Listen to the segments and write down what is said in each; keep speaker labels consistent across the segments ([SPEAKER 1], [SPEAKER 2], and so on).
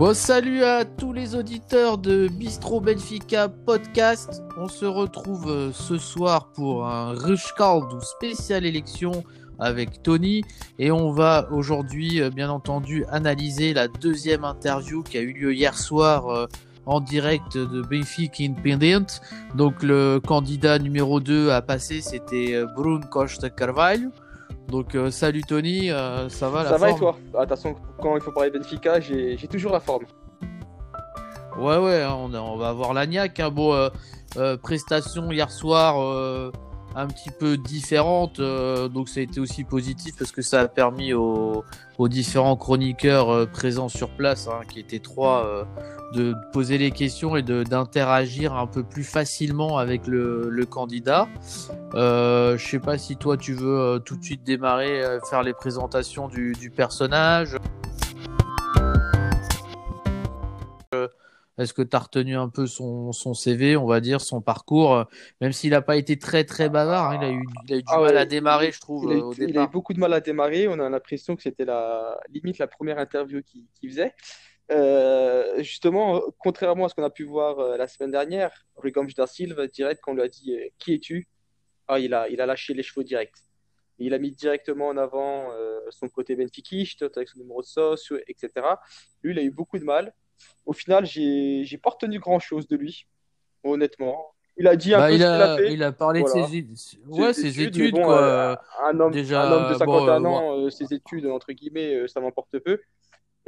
[SPEAKER 1] Bon, salut à tous les auditeurs de Bistro Benfica podcast. On se retrouve euh, ce soir pour un Rushcald ou spécial élection avec Tony et on va aujourd'hui euh, bien entendu analyser la deuxième interview qui a eu lieu hier soir euh, en direct de Benfica Independent. Donc le candidat numéro 2 à passer c'était Bruno Costa Carvalho. Donc salut Tony, ça va la
[SPEAKER 2] Ça va
[SPEAKER 1] forme
[SPEAKER 2] et toi Ah, Attention, quand il faut parler Benfica, j'ai toujours la forme.
[SPEAKER 1] Ouais, ouais, hein, on, on va avoir l'agnac. Hein. Bon, euh, euh, prestation hier soir euh, un petit peu différente. euh, donc, ça a été aussi positif parce que ça a permis aux, différents chroniqueurs euh, présents sur place, hein, qui étaient trois, euh, de poser les questions et d'interagir un peu plus facilement avec le, candidat. Je sais pas si toi, tu veux tout de suite démarrer, faire les présentations du personnage. Est-ce que tu as retenu un peu son, son CV, on va dire, son parcours, euh, même s'il n'a pas été très très bavard, hein, il, a eu, il a eu du
[SPEAKER 2] Ah
[SPEAKER 1] mal à démarrer, je trouve,
[SPEAKER 2] Il a, eu,
[SPEAKER 1] au
[SPEAKER 2] il a eu beaucoup de mal à démarrer. On a l'impression que c'était la limite la première interview qu'il faisait. Euh, justement, contrairement à ce qu'on a pu voir euh, la semaine dernière, Rui Gomes da Silva, direct, quand on lui a dit euh, Qui es-tu? Ah, il a, il a lâché les chevaux direct. Il a mis directement en avant son côté benfiquiste, avec son numéro de sauce, etc. Lui, il a eu beaucoup de mal. Au final, j'ai, pas retenu grand-chose de lui, honnêtement. Il a dit un
[SPEAKER 1] Bah,
[SPEAKER 2] peu
[SPEAKER 1] il
[SPEAKER 2] a fait.
[SPEAKER 1] il a parlé
[SPEAKER 2] Voilà.
[SPEAKER 1] de ses, ouais,
[SPEAKER 2] ses
[SPEAKER 1] ses
[SPEAKER 2] études, mais
[SPEAKER 1] études,
[SPEAKER 2] bon,
[SPEAKER 1] quoi.
[SPEAKER 2] euh, un homme,
[SPEAKER 1] Déjà,
[SPEAKER 2] un homme de
[SPEAKER 1] bon,
[SPEAKER 2] 51
[SPEAKER 1] euh,
[SPEAKER 2] ans, euh, ses études, entre guillemets, ça m'emporte peu.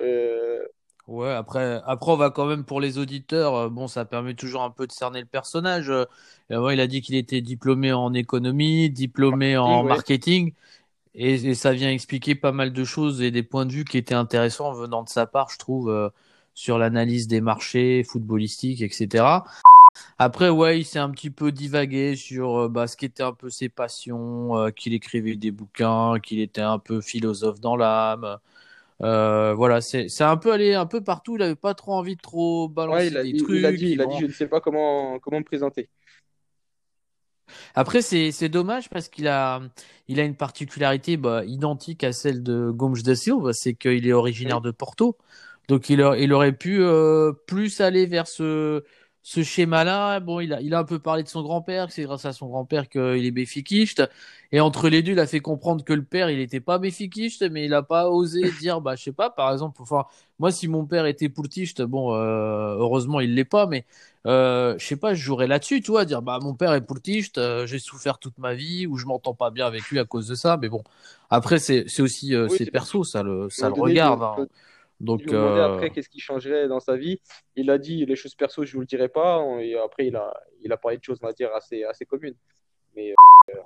[SPEAKER 2] Euh,
[SPEAKER 1] Ouais, après, après, on va quand même pour les auditeurs. Bon, ça permet toujours un peu de cerner le personnage. Euh, il a dit qu'il était diplômé en économie, diplômé en
[SPEAKER 2] ouais.
[SPEAKER 1] marketing, et, et ça vient expliquer pas mal de choses et des points de vue qui étaient intéressants venant de sa part, je trouve, euh, sur l'analyse des marchés footballistiques, etc. Après, ouais, il s'est un petit peu divagué sur euh, bah, ce qui était un peu ses passions, euh, qu'il écrivait des bouquins, qu'il était un peu philosophe dans l'âme. Euh, voilà, c'est un peu allé un peu partout. Il avait pas trop envie de trop
[SPEAKER 2] ouais,
[SPEAKER 1] balancer
[SPEAKER 2] il a,
[SPEAKER 1] des
[SPEAKER 2] il, il a
[SPEAKER 1] trucs.
[SPEAKER 2] dit, il a dit, je ne sais pas comment, comment me présenter.
[SPEAKER 1] Après, c'est dommage parce qu'il a il a une particularité bah, identique à celle de Gomes da Silva, c'est qu'il est originaire de Porto. Donc il, a- il aurait pu euh, plus aller vers ce, ce schéma-là. Bon, il a, il a un peu parlé de son grand-père, que c'est grâce à son grand-père qu'il est béfiquiste. Et entre les deux, il a fait comprendre que le père, il n'était pas béfiquiste, mais il n'a pas osé dire, bah, je sais pas, par exemple, enfin, moi, si mon père était pourtiste, bon, euh, heureusement, il l'est pas, mais euh, je sais pas, je jouerais là-dessus, tu vois, dire, bah, mon père est pourtiste, euh, j'ai souffert toute ma vie, ou je m'entends pas bien avec lui à cause de ça, mais bon. Après, c'est, aussi, euh,
[SPEAKER 2] oui,
[SPEAKER 1] c'est perso, ça le, ça le regarde, hein. Donc, euh,
[SPEAKER 2] après qu'est-ce qui changerait dans sa vie. Il a dit les choses perso, je vous le dirai pas. Et après, il a, il a parlé de choses, on va dire, assez, assez communes. Mais euh,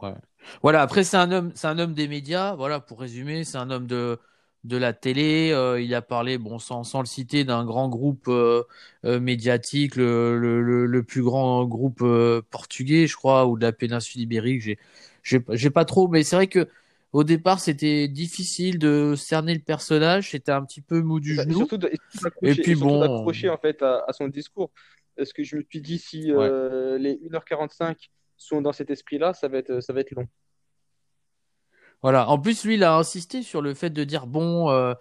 [SPEAKER 1] Ouais. Voilà, après c'est un homme, c'est un homme des médias, voilà, pour résumer, c'est un homme de, de la télé, euh, il a parlé, bon, sans, sans le citer, d'un grand groupe médiatique, le, le, le, le plus grand groupe portugais, je crois, ou de la péninsule ibérique, j'ai, j'ai, j'ai pas trop, mais c'est vrai que au départ c'était difficile de cerner le personnage, c'était un petit peu mou du
[SPEAKER 2] et
[SPEAKER 1] genou,
[SPEAKER 2] surtout, et
[SPEAKER 1] puis
[SPEAKER 2] et surtout
[SPEAKER 1] bon,
[SPEAKER 2] d'accrocher en fait à, à son discours. Parce que je me suis dit, si
[SPEAKER 1] ouais.
[SPEAKER 2] euh, les 1h45 sont dans cet esprit-là, ça va être, ça va être long.
[SPEAKER 1] Voilà. En plus, lui, il a insisté sur le fait de dire, bon, euh,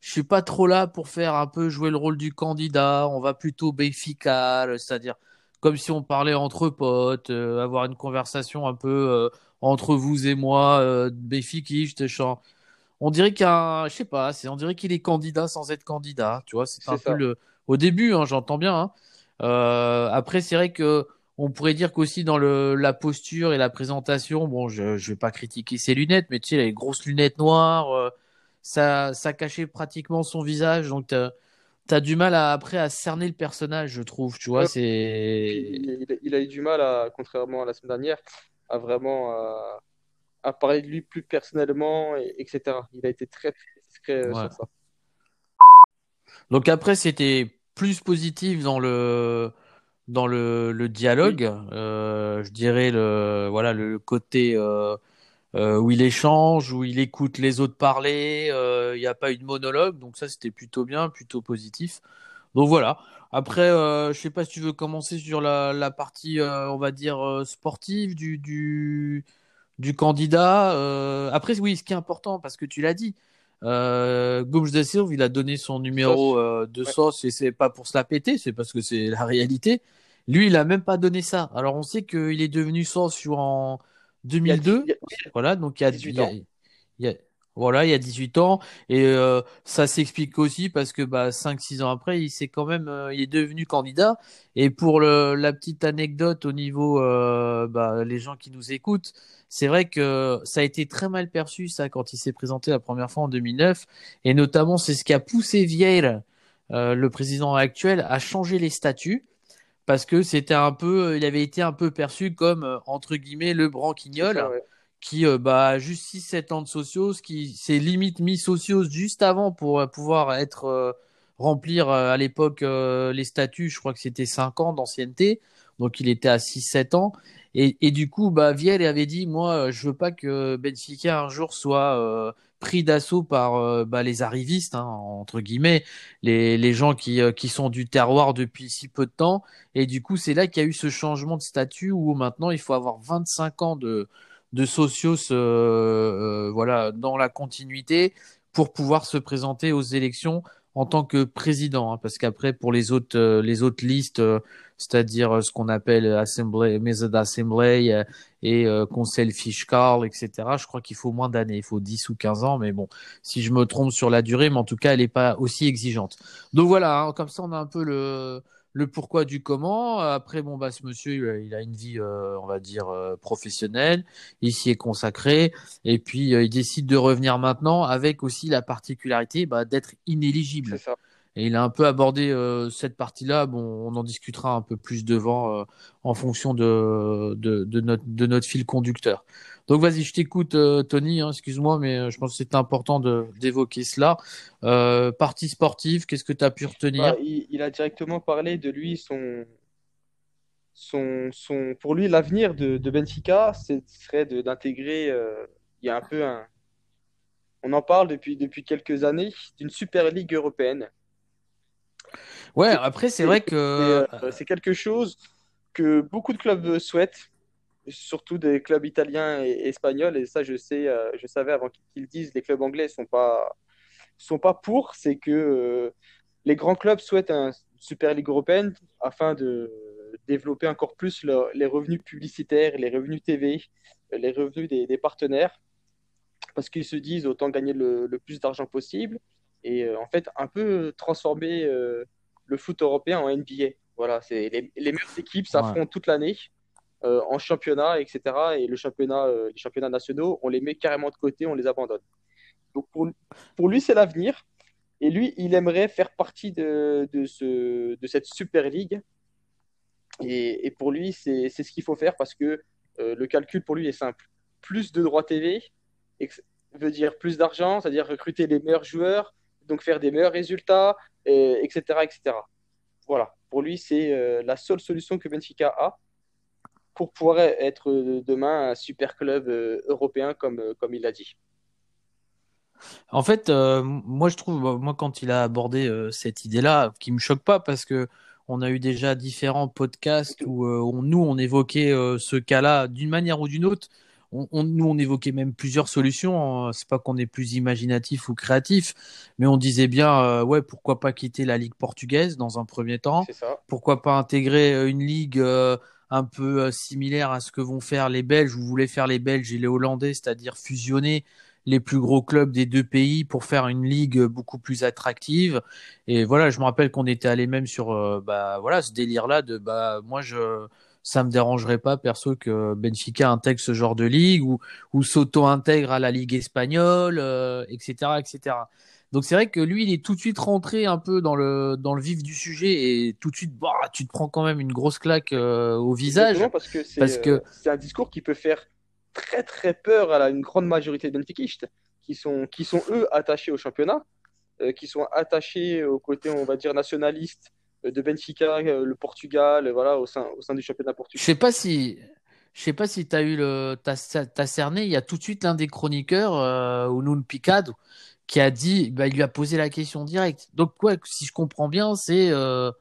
[SPEAKER 1] je suis pas trop là pour faire un peu jouer le rôle du candidat, on va plutôt Benfica, c'est-à-dire comme si on parlait entre potes, euh, avoir une conversation un peu euh, entre vous et moi, euh, Benfiquiste, genre. On dirait qu'un, je sais pas, c'est, on dirait qu'il est candidat sans être candidat, tu vois, c'est un peu le, au début, hein, j'entends bien, hein. Euh, après, c'est vrai que on pourrait dire qu'aussi dans le, la posture et la présentation, bon, je, je vais pas critiquer ses lunettes, mais tu sais, les grosses lunettes noires, euh, ça, ça cachait pratiquement son visage, donc t'as, t'as du mal à, après à cerner le personnage, je trouve, tu vois, c'est,
[SPEAKER 2] il, il- il a eu du mal à, contrairement à la semaine dernière, à vraiment euh, à parler de lui plus personnellement, et- etc. Il a été très, très discret euh,
[SPEAKER 1] ouais.
[SPEAKER 2] sur ça.
[SPEAKER 1] Donc après, c'était plus positif dans le, dans le, le
[SPEAKER 2] Oui,
[SPEAKER 1] dialogue, euh, je dirais le, voilà, le côté, euh, euh, où il échange, où il écoute les autres parler, il n'y a pas eu de monologue, donc ça c'était plutôt bien, plutôt positif. Donc voilà. Après, euh, je sais pas si tu veux commencer sur la, la partie, euh, on va dire, euh, sportive du, du, du candidat. Euh, après, oui, ce qui est important, parce que tu l'as dit, Euh, Gomes de Silva, il a donné son numéro de sauce et c'est pas pour se la péter, c'est parce que c'est la réalité. Lui, il a même pas donné ça. Alors on sait qu'il est devenu sauce en 2002. voilà, donc il y a, il y a, voilà, il y a 18 ans. Et euh, ça s'explique aussi parce que bah, 5-6 ans après, il s'est quand même, euh, il est devenu candidat. Et pour le, la petite anecdote au niveau, euh, bah, les gens qui nous écoutent, c'est vrai que ça a été très mal perçu ça quand il s'est présenté la première fois en 2009. Et notamment, c'est ce qui a poussé Vieira, le président actuel, à changer les statuts parce que c'était un peu, il avait été un peu perçu comme entre guillemets le branquignol qui euh, bah, a juste 6-7 ans de socios, qui s'est limite mis socios juste avant pour euh, pouvoir être euh, remplir à l'époque les statuts, je crois que c'était 5 ans d'ancienneté, donc il était à 6-7 ans. Et, et, du coup, bah, Viel avait dit, moi, je veux pas que Benfica un jour soit pris d'assaut par bah, les arrivistes, hein, entre guillemets, les, les gens qui, qui sont du terroir depuis si peu de temps. Et du coup, c'est là qu'il y a eu ce changement de statut où maintenant il faut avoir 25 ans de, de socios euh, euh, voilà, dans la continuité pour pouvoir se présenter aux élections en tant que président, hein, parce qu'après pour les autres euh, les autres listes, c'est-à-dire ce qu'on appelle assemblée, mesa d'assemblée et conseil fiscal, etc. Je crois qu'il faut moins d'années, il faut 10 ou 15 ans, mais bon, si je me trompe sur la durée, mais en tout cas elle n'est pas aussi exigeante. Donc voilà, hein, comme ça on a un peu le le pourquoi du comment. Après, bon, bah, ce monsieur, il a une vie, euh, on va dire, euh, professionnelle. Il s'y est consacré. Et puis, euh, il décide de revenir maintenant avec aussi la particularité bah, d'être inéligible. Et il a un peu abordé cette partie-là. Bon, on en discutera un peu plus devant en fonction de, de, notre, fil conducteur. Donc vas-y, je t'écoute, euh, Tony. Hein, excuse-moi, mais euh, je pense que c'est important d'évoquer cela. Euh, partie sportive, qu'est-ce que tu as pu retenir?
[SPEAKER 2] Bah, il, a directement parlé de lui, son, son, son pour lui, l'avenir de, de, Benfica, ce serait d'intégrer. il y a un peu un. On en parle depuis, depuis quelques années d'une Super Ligue européenne.
[SPEAKER 1] Ouais, après, c'est vrai que.
[SPEAKER 2] C'est quelque chose que beaucoup de clubs souhaitent surtout des clubs italiens et espagnols. Et ça, je sais, euh, je savais avant qu'ils disent, les clubs anglais sont pas sont pas pour. C'est que euh, les grands clubs souhaitent une Super Ligue européenne afin de développer encore plus les revenus publicitaires, les revenus TV, les revenus des, partenaires, parce qu'ils se disent autant gagner le, plus d'argent possible et euh, en fait un peu transformer le foot européen en NBA. Voilà, c'est les, les meilleures équipes s'affrontent toute l'année. Euh, en championnat, etc. Et le championnat, euh, les championnats nationaux, on les met carrément de côté, on les abandonne. Donc pour, pour lui, c'est l'avenir. Et lui, il aimerait faire partie de, de, ce, de cette Super League. Et, et pour lui, c'est ce qu'il faut faire parce que euh, le calcul pour lui est simple. Plus de droits TV veut dire plus d'argent, c'est-à-dire recruter les meilleurs joueurs, donc faire des meilleurs résultats, etc., etc. Voilà, pour lui, c'est la seule solution que Benfica a pour pouvoir être euh, demain un super club euh, européen comme, euh, comme il l'a dit.
[SPEAKER 1] En fait, moi je trouve, moi quand il a abordé cette idée-là, qui me choque pas parce que on a eu déjà différents podcasts où nous on évoquait ce cas-là d'une manière ou d'une autre. On, nous on évoquait même plusieurs solutions. Hein. C'est pas qu'on est plus imaginatif ou créatif, mais on disait bien, ouais, pourquoi pas quitter la ligue portugaise dans un premier temps? Pourquoi pas intégrer une ligue un peu euh, similaire à ce que vont faire les Belges, vous voulez faire les Belges et les Hollandais, c'est-à-dire fusionner les plus gros clubs des deux pays pour faire une ligue beaucoup plus attractive. Et voilà, je me rappelle qu'on était allé même sur euh, bah voilà ce délire-là de bah moi je ça me dérangerait pas perso que Benfica intègre ce genre de ligue ou ou s'auto-intègre à la ligue espagnole, etc., euh, etc. Donc c'est vrai que lui, il est tout de suite rentré un peu dans le dans le vif du sujet et tout de suite, bah, tu te prends quand même une grosse claque euh, au visage.
[SPEAKER 2] parce que c'est euh, un discours qui peut faire très très peur à une grande majorité de benfiquistes qui sont qui sont eux attachés au championnat, euh, qui sont attachés au côté on va dire nationaliste de Benfica, le Portugal, voilà au sein au sein du championnat portugais.
[SPEAKER 1] Je sais pas si je sais pas si tu as eu le t'as cerné, il y a tout de suite l'un des chroniqueurs euh, Unun Picado qui a dit, bah, il lui a posé la question directe. Donc, quoi, si je comprends bien, c'est euh,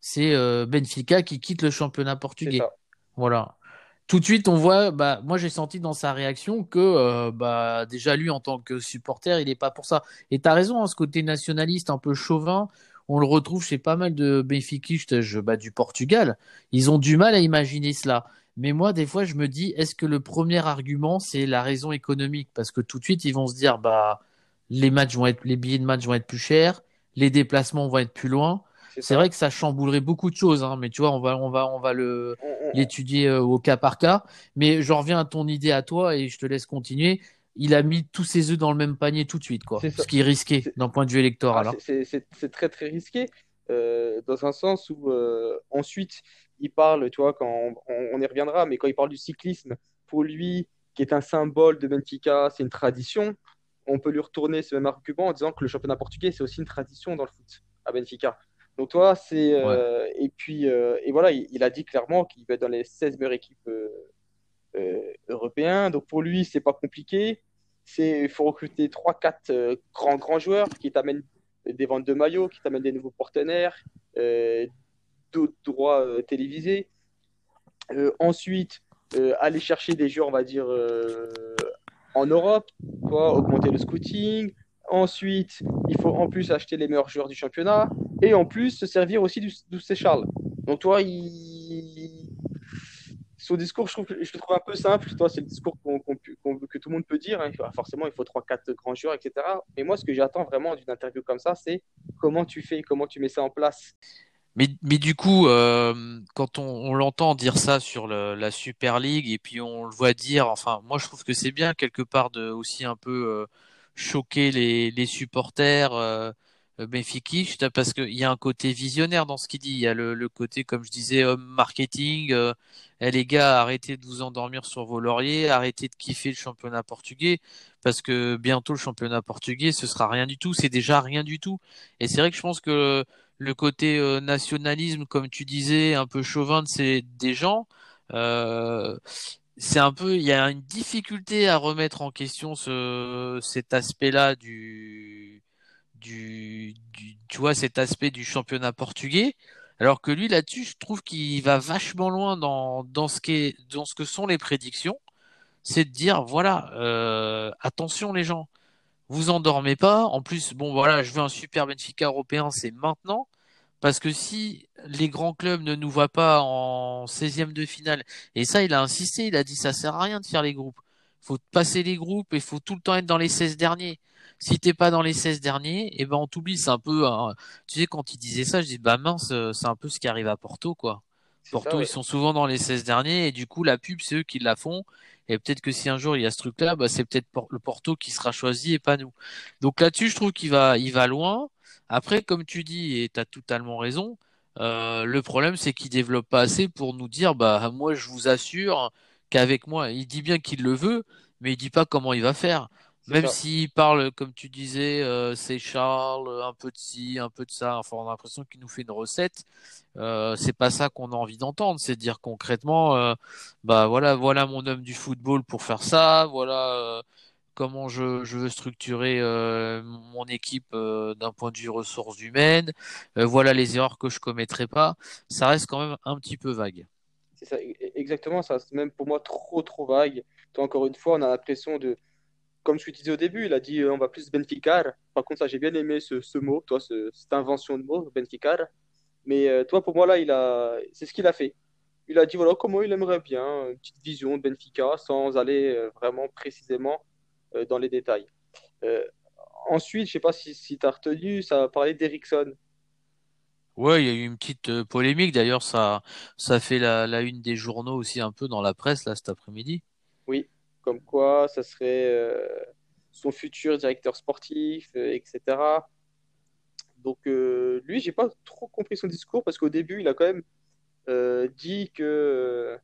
[SPEAKER 1] c'est euh, Benfica qui quitte le championnat portugais. Voilà. tout de suite, on voit, bah, moi j'ai senti dans sa réaction que euh, bah, déjà lui en tant que supporter, il n'est pas pour ça. Et tu as raison, hein, ce côté nationaliste un peu chauvin, on le retrouve chez pas mal de bénéficistes bah, du Portugal. Ils ont du mal à imaginer cela. Mais moi, des fois, je me dis, est-ce que le premier argument, c'est la raison économique? Parce que tout de suite, ils vont se dire, bah, les matchs vont être, les billets de match vont être plus chers, les déplacements vont être plus loin. C'est vrai que ça chamboulerait beaucoup de choses, hein, mais tu vois, on va, on va, on va le l'étudier euh, au cas par cas. Mais je reviens à ton idée à toi et je te laisse continuer. Il a mis tous ses œufs dans le même panier tout de suite, quoi. Ce qui est risqué d'un point de vue électoral.
[SPEAKER 2] Ah, hein. c'est très très risqué euh, dans un sens où euh, ensuite il parle, tu vois, quand on, y reviendra, mais quand il parle du cyclisme, pour lui, qui est un symbole de Benfica, c'est une tradition. On peut lui retourner ce même argument en disant que le championnat portugais, c'est aussi une tradition dans le foot à Benfica. Donc toi, c'est euh, et puis et voilà, il, a dit clairement qu'il va être dans les 16 meilleures équipes euh, européennes. Donc pour lui, c'est pas compliqué. C'est il faut recruter 3 4 grands grands joueurs qui t'amènent des ventes de maillots, qui t'amènent des nouveaux partenaires, d'autres droits télévisés. ensuite, aller chercher des joueurs, on va dire en Europe, quoi, augmenter le scouting, Ensuite, il faut en plus acheter les meilleurs joueurs du championnat et en plus se servir aussi du, du. Donc, toi, il... son discours, je, trouve, le trouve un peu simple. Toi, c'est le discours que tout le monde peut dire. Hein. Forcément, il faut 3-4 grands joueurs, etc. Mais moi, ce que j'attends vraiment d'une interview comme ça, c'est comment tu fais, comment tu mets ça en place.
[SPEAKER 1] Mais, du coup, euh, quand on, l'entend dire ça sur la Super League et puis on le voit dire, enfin, moi je trouve que c'est bien quelque part de aussi un peu euh, choquer les, les supporters euh, euh parce qu'il y a un côté visionnaire dans ce qu'il dit. Il y a le, le côté, comme je disais, homme marketing. Euh, eh, les gars, arrêtez de vous endormir sur vos lauriers, arrêtez de kiffer le championnat portugais, parce que bientôt le championnat portugais, ce sera rien du tout. C'est déjà rien du tout. Et c'est vrai que je pense que le côté euh, nationalisme, comme tu disais, un peu chauvin de ces des gens, euh, c'est un peu, il y a une difficulté à remettre en question ce, cet aspect-là du, du, tu vois, cet aspect du championnat portugais. Alors que lui, là-dessus, je trouve qu'il va vachement loin dans, dans ce dans ce que sont les prédictions. C'est de dire, voilà, euh, attention les gens, vous endormez pas. En plus, bon, voilà, je veux un super Benfica européen, c'est maintenant. Parce que si les grands clubs ne nous voient pas en 16e de finale, et ça, il a insisté, il a dit ça sert à rien de faire les groupes. Faut passer les groupes et faut tout le temps être dans les 16 derniers. Si t'es pas dans les 16 derniers, eh ben on t'oublie. C'est un peu, tu sais, quand il disait ça, je dis bah mince, c'est un peu ce qui arrive à Porto, quoi. Porto, ils sont souvent dans les 16 derniers et du coup la pub c'est eux qui la font. Et peut-être que si un jour il y a ce truc-là, bah, c'est peut-être le Porto qui sera choisi et pas nous. Donc là-dessus, je trouve qu'il va, il va loin. Après, comme tu dis, et tu as totalement raison, euh, le problème c'est qu'il développe pas assez pour nous dire bah moi je vous assure qu'avec moi, il dit bien qu'il le veut, mais il dit pas comment il va faire. Même s'il parle, comme tu disais, euh, c'est Charles, un peu de ci, un peu de ça. Enfin, on a l'impression qu'il nous fait une recette. Euh, c'est pas ça qu'on a envie d'entendre. C'est dire concrètement, euh, bah voilà, voilà mon homme du football pour faire ça. Voilà euh, comment je, je, veux structurer euh, mon équipe euh, d'un point de vue ressources humaines, euh, voilà les erreurs que je commettrai pas, ça reste quand même un petit peu vague.
[SPEAKER 2] C'est ça, e-, exactement, ça reste même pour moi trop trop vague. encore une fois, on a l'impression de, comme je te disais au début, il a dit on va plus Benficar. Par contre, j'ai bien aimé ce, ce mot, toi, ce, cette invention de mot, Benficar. Mais toi, pour moi là, a, c'est ce qu'il a fait. Il a dit voilà comment il aimerait bien, une petite vision de Benfica, sans aller vraiment précisément euh, dans les détails. Euh, ensuite, je ne sais pas si, si tu as retenu, ça a parlé d'Ericsson.
[SPEAKER 1] Ouais, il y a eu une petite euh, polémique. D'ailleurs, ça, ça fait la, la, une des journaux aussi un peu dans la presse là cet après-midi.
[SPEAKER 2] Comme quoi ça serait son futur directeur sportif, etc. Donc euh, lui, j'ai pas trop compris son discours parce qu'au début, il a quand même dit que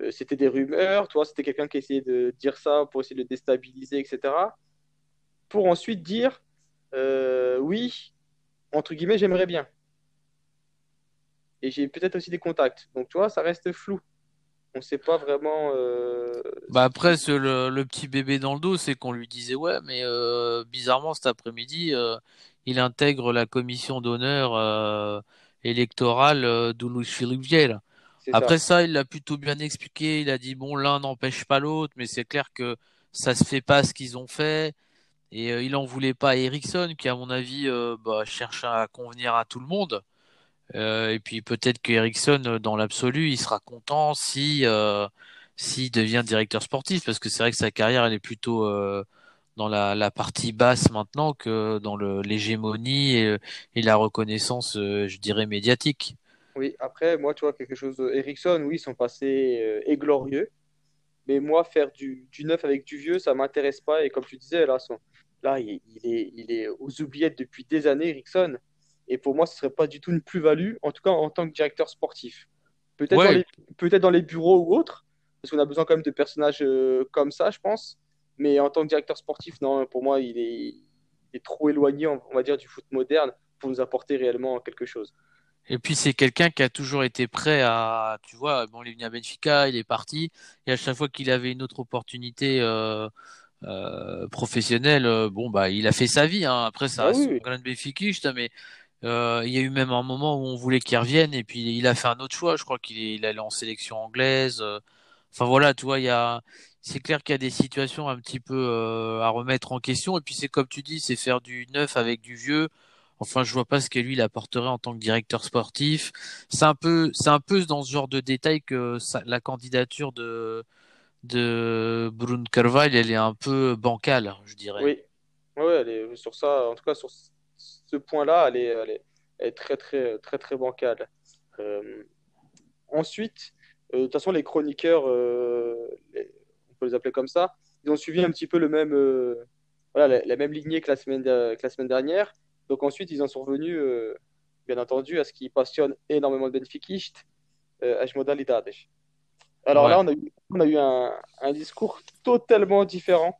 [SPEAKER 2] euh, c'était des rumeurs, toi, c'était quelqu'un qui essayait de dire ça pour essayer de le déstabiliser, etc. Pour ensuite dire euh, oui, entre guillemets, j'aimerais bien. Et j'ai peut-être aussi des contacts. Donc, tu vois, ça reste flou. On ne sait pas vraiment. Euh...
[SPEAKER 1] Bah après, le, le, petit bébé dans le dos, c'est qu'on lui disait ouais, mais euh, bizarrement cet après-midi, euh, il intègre la commission d'honneur électorale de Louis Philippe Vieille. Après ça. il l'a plutôt bien expliqué. Il a dit bon, l'un n'empêche pas l'autre, mais c'est clair que ça se fait pas ce qu'ils ont fait. Et il en voulait pas à Ericsson, qui à mon avis bah, cherche à convenir à tout le monde. Euh, et puis peut-être que Ericsson, dans l'absolu, il sera content si s'il devient directeur sportif, parce que c'est vrai que sa carrière, elle est plutôt dans la, partie basse maintenant que dans l'hégémonie et, et, la reconnaissance, je dirais, médiatique.
[SPEAKER 2] Oui, après, moi, tu vois, quelque chose. Ericsson, oui, son passé est glorieux. Mais moi, faire du, du neuf avec du vieux, ça m'intéresse pas. Et comme tu disais, là, son, Là, il, est, il est aux oubliettes depuis des années, Ericsson. Et pour moi, ce ne serait pas du tout une plus-value, en tout cas en tant que directeur sportif. Peut-être dans, les, peut dans les bureaux ou autres, parce qu'on a besoin quand même de personnages euh, comme ça, je pense. Mais en tant que directeur sportif, non, pour moi, il est, est trop éloigné, on va dire, du foot moderne pour nous apporter réellement quelque chose.
[SPEAKER 1] Et puis c'est quelqu'un qui a toujours été prêt à, tu vois, bon, il est venu à Benfica, il est parti, et à chaque fois qu'il avait une autre opportunité euh, euh, professionnel, euh, bon bah il a fait sa vie. Hein. Après ça ah reste oui. un mais euh, il y a eu même un moment où on voulait qu'il revienne et puis il a fait un autre choix. Je crois qu'il il allait en sélection anglaise. Enfin voilà, tu vois, il y a, c'est clair qu'il y a des situations un petit peu à remettre en question. Et puis c'est comme tu dis, c'est faire du neuf avec du vieux. Enfin, je vois pas ce que lui il apporterait en tant que directeur sportif. C'est un peu, c'est un peu dans ce genre de détails que la candidature de de Brune Carvalho, elle est un peu bancale, je dirais.
[SPEAKER 2] Oui, ouais, elle est sur ça, en tout cas sur ce point-là, elle est, elle, est, très très très très bancale. Euh, ensuite, euh, de toute façon, les chroniqueurs, euh, on peut les appeler comme ça, ils ont suivi un petit peu le même, voilà, la, même lignée que la semaine que la semaine dernière. Donc ensuite, ils en sont revenus, bien entendu, à ce qui passionne énormément Benfica, euh, modalidades. Alors là, on a eu, on a eu un, un, discours totalement différent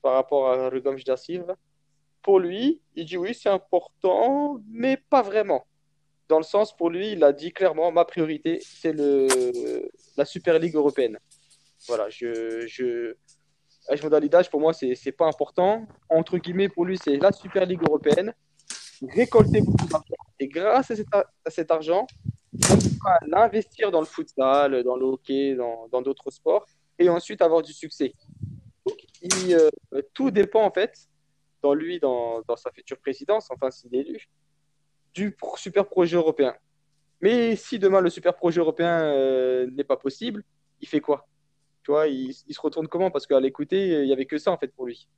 [SPEAKER 2] par rapport à Rugam da Silva. Pour lui, il dit oui, c'est important, mais pas vraiment. Dans le sens, pour lui, il a dit clairement, ma priorité, c'est le, la Super League européenne. Voilà, je, je, modalidage, pour moi, c'est, pas important. Entre guillemets, pour lui, c'est la Super League européenne. Récolter beaucoup d'argent. Et grâce à cet, à cet argent, l'investir dans le futsal, dans le hockey, dans d'autres sports, et ensuite avoir du succès. Euh, tout dépend en fait, dans lui, dans, dans sa future présidence, enfin s'il est élu, du super projet européen. Mais si demain le super projet européen euh, n'est pas possible, il fait quoi? Tu vois, il, il, se retourne comment? Parce qu'à l'écouter, il n'y avait que ça en fait pour lui.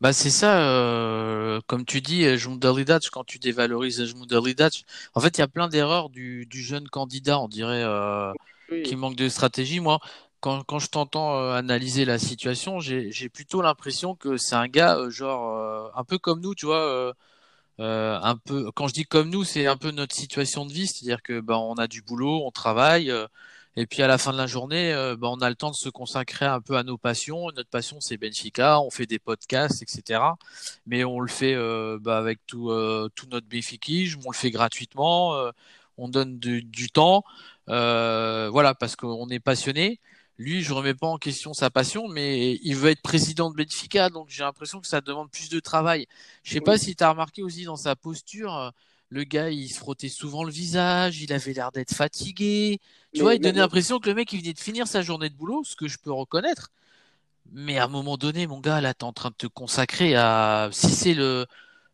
[SPEAKER 1] Bah c'est ça, euh, comme tu dis, Jmudalidac, quand tu dévalorises Jmudalidac, en fait il y a plein d'erreurs du, du, jeune candidat, on dirait, euh, qui manque de stratégie. Moi, quand, je t'entends euh, analyser la situation, j'ai plutôt l'impression que c'est un gars, euh, genre, euh, un peu comme nous, tu vois, un peu, quand je dis comme nous, c'est un peu notre situation de vie, c'est-à-dire que bah, on a du boulot, on travaille, et puis à la fin de la journée, bah, on a le temps de se consacrer un peu à nos passions. Notre passion, c'est Benfica. On fait des podcasts, etc. Mais on le fait bah, avec tout, tout notre béfiquige. On le fait gratuitement. on donne du temps. voilà, parce qu'on est passionné. Lui, je remets pas en question sa passion, mais il veut être président de Benfica, donc j'ai l'impression que ça demande plus de travail. Je sais pas si tu as remarqué aussi dans sa posture, le gars, il se frottait souvent le visage, il avait l'air d'être fatigué. Tu vois, il donnait l'impression que le mec, il venait de finir sa journée de boulot, ce que je peux reconnaître. Mais à un moment donné, mon gars, là, t'es en train de te consacrer à, si c'est le,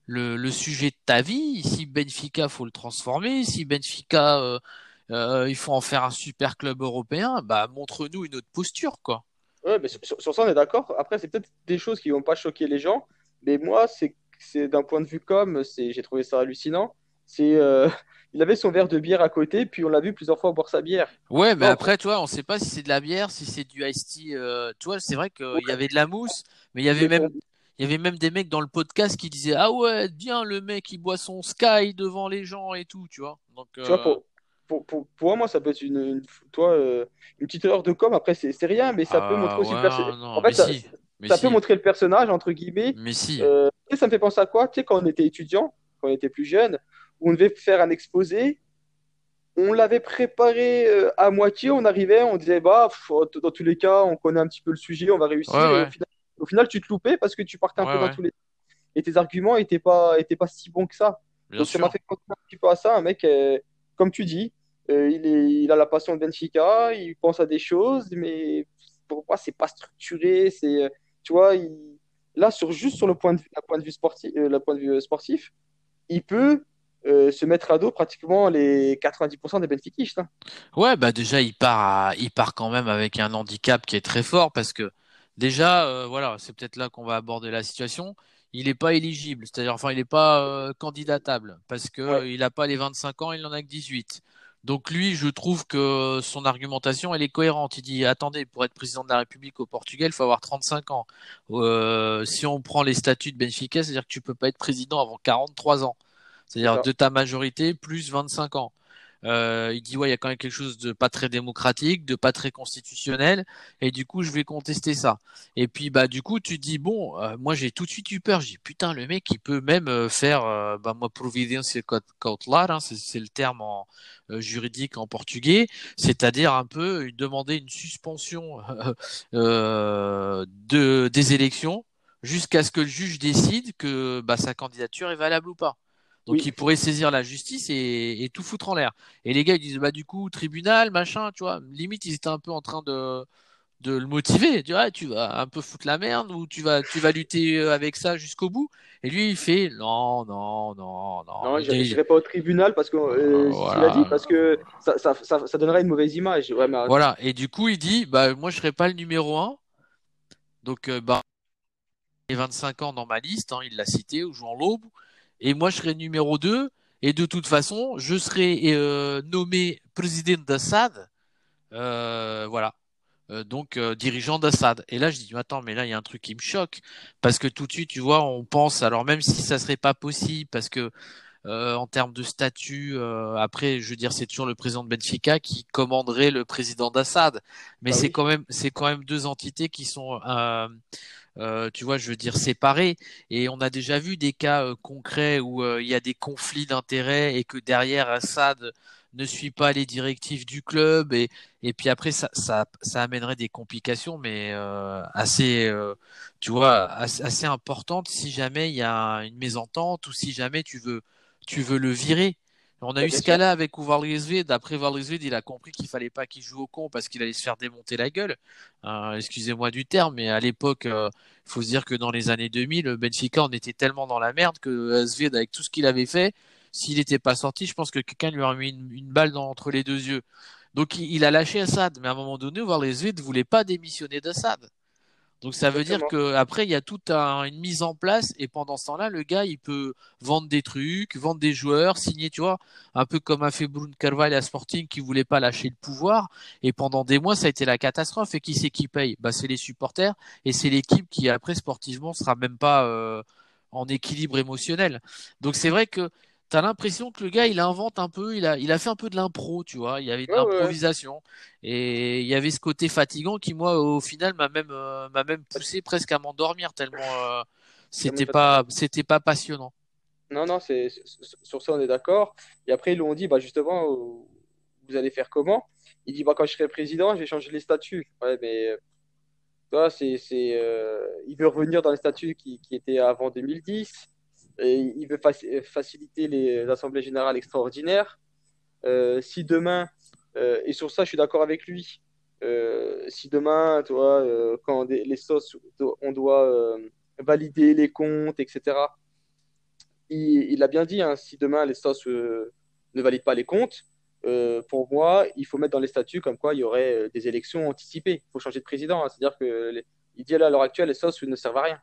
[SPEAKER 1] le, sujet de ta vie, si Benfica, faut le transformer, si Benfica, euh, euh, il faut en faire un super club européen, bah, montre-nous une autre posture, quoi.
[SPEAKER 2] Ouais, mais sur, ça, on est d'accord. Après, c'est peut-être des choses qui vont pas choquer les gens, mais moi, c'est, c'est d'un point de vue comme, c'est, j'ai trouvé ça hallucinant. C'est, euh, il avait son verre de bière à côté, puis on l'a vu plusieurs fois boire sa bière.
[SPEAKER 1] Ouais, mais après, toi, on sait pas si c'est de la bière, si c'est du iced tea. Euh, tu vois, c'est vrai qu'il y avait de la mousse, mais il y avait même, il y avait même des mecs dans le podcast qui disaient ah ouais, bien le mec, il boit son Sky devant les gens et tout, tu vois. Donc,
[SPEAKER 2] tu vois, pour, pour, pour, pour, moi, ça peut être une, toi, euh, une petite heure de com. Après, c'est rien, mais ça peut montrer aussi le personnage. En fait, ça, ça peut montrer le personnage entre guillemets.
[SPEAKER 1] Mais si.
[SPEAKER 2] Euh, ça me fait penser à quoi? Tu sais, quand on était étudiant, quand on était plus jeune on devait faire un exposé. On l'avait préparé euh, à moitié, on arrivait, on disait, bah, dans tous les cas, on connaît un petit peu le sujet, on va réussir. Au, final, tu te loupais parce que tu partais un peu dans tous les. Et tes arguments n'étaient pas, étaient pas si bons que ça. Donc, ça m'a fait penser un petit peu à ça, un mec, comme tu dis, Euh, il est, il a la passion de Benfica, il pense à des choses, mais pour moi, c'est pas structuré. C'est, euh, tu vois, il- là, sur, juste sur le point de vue, la point de vue sportif, euh, le point de vue sportif, il peut euh, se mettre à dos pratiquement les 90% des Benfiquistes. hein.
[SPEAKER 1] Ouais, bah déjà il part, à- il part quand même avec un handicap qui est très fort parce que déjà, euh, voilà, c'est peut-être là qu'on va aborder la situation. Il n'est pas éligible, c'est-à-dire, enfin, il n'est pas euh, candidatable parce que
[SPEAKER 2] Ouais,
[SPEAKER 1] euh, il n'a pas les 25 ans, il en a que 18. Donc lui, je trouve que son argumentation, elle est cohérente. Il dit, attendez, pour être président de la République au Portugal, il faut avoir 35 ans. Euh, si on prend les statuts de Benfica, c'est-à-dire que tu peux pas être président avant 43 ans.
[SPEAKER 2] c'est
[SPEAKER 1] C'est-à-dire de ta majorité plus 25 ans. Euh, il dit ouais, il y a quand même quelque chose de pas très démocratique, de pas très constitutionnel, et du coup je vais contester ça. Et puis bah du coup tu dis bon, euh, moi j'ai tout de suite eu peur. J'ai putain le mec il peut même euh, faire euh, bah moi providência cautelar, hein, c'est le terme en euh, juridique en portugais, c'est-à-dire un peu demander une suspension de des élections jusqu'à ce que le juge décide que bah, sa candidature est valable ou pas. Donc
[SPEAKER 2] Oui,
[SPEAKER 1] il pourrait saisir la justice et, et tout foutre en l'air. Et les gars ils disent bah du coup tribunal machin tu vois. Limite ils étaient un peu en train de de le motiver. Tu vois tu vas un peu foutre la merde ou tu vas tu vas lutter euh, avec ça jusqu'au bout. Et lui il fait non non non non.
[SPEAKER 2] Non,
[SPEAKER 1] il dit,
[SPEAKER 2] j'irai pas au tribunal parce que
[SPEAKER 1] euh,
[SPEAKER 2] qu'il a dit, parce que ça, ça, ça, ça donnerait une mauvaise image. Ouais, mais
[SPEAKER 1] voilà. Et du coup il dit bah moi je serai pas le numéro un. Donc euh, bah les 25 ans dans ma liste, hein, il l'a cité, au jouant l'aube, et moi je serai numéro 2, et de toute façon, je serai euh, nommé président d'Assad, euh, voilà, euh, donc euh, dirigeant d'Assad. Et là je dis, attends, mais là il y a un truc qui me choque, parce que tout de suite, tu vois, on pense, alors même si ça serait pas possible, parce que euh, en termes de statut, euh, après, je veux dire, c'est toujours le président de Benfica qui commanderait le président d'Assad, mais
[SPEAKER 2] bah
[SPEAKER 1] c'est
[SPEAKER 2] oui,
[SPEAKER 1] quand même, c'est quand même deux entités qui sont euh, tu vois, je veux dire séparés. Et on a déjà vu des cas euh, concrets où euh, il y a des conflits d'intérêts et que derrière Assad ne suit pas les directives du club et puis après ça ça amènerait des complications mais assez tu vois assez, assez importantes si jamais il y a une mésentente ou si jamais tu veux tu veux le virer. On a eu ce cas-là avec Uvalrizvid. Après Uvalrizvid, il a compris qu'il fallait pas qu'il joue au con parce qu'il allait se faire démonter la gueule. Euh, excusez-moi du terme, mais à l'époque, euh, il faut se dire que dans les années 2000, le Benfica, on était tellement dans la merde que Asved, avec tout ce qu'il avait fait, s'il n'était pas sorti, je pense que quelqu'un lui aurait mis une, une balle dans, entre les deux yeux. Donc il, il a lâché Assad, mais à un moment donné, Uvalrizvid ne voulait pas démissionner d'Assad. Donc ça veut dire que après il y a toute un- une mise en place et pendant ce temps-là le gars il peut vendre des trucs, vendre des joueurs, signer tu vois un peu comme a fait Bruno Carvalho à Sporting qui voulait pas lâcher le pouvoir. Et pendant des mois ça a été la catastrophe. Et qui c'est qui paye? Bah c'est les supporters et c'est l'équipe qui après sportivement sera même pas euh, en équilibre émotionnel. Donc c'est vrai que T'as l'impression que le gars, il invente un peu, il a, il a fait un peu de l'impro, tu vois. Il y avait de
[SPEAKER 2] Ouais, ouais, ouais.
[SPEAKER 1] l'improvisation. Et il y avait ce côté fatigant qui, moi, au final, m'a même, euh, m'a même poussé presque à m'endormir tellement euh, c'était pas, c'était pas passionnant.
[SPEAKER 2] Non, non, c'est, sur ça, on est d'accord. Et après, ils lui ont dit, bah, justement, euh, vous allez faire comment? Il dit, bah, quand je serai président, je vais changer les statuts. Ouais, mais, vois, c'est, c'est, euh, il veut revenir dans les statuts qui, qui étaient avant 2010. Il veut faci- faciliter les assemblées générales extraordinaires. Euh, si demain, euh, et sur ça, je suis d'accord avec lui, euh, si demain, tu euh, quand les sauces, on doit euh, valider les comptes, etc., il, il a bien dit, hein, si demain les SOS euh, ne valident pas les comptes, euh, pour moi, il faut mettre dans les statuts comme quoi il y aurait euh, des élections anticipées. Il faut changer de président. hein. C'est-à-dire que les- il dit là, à l'heure actuelle, les SOS ne servent à rien.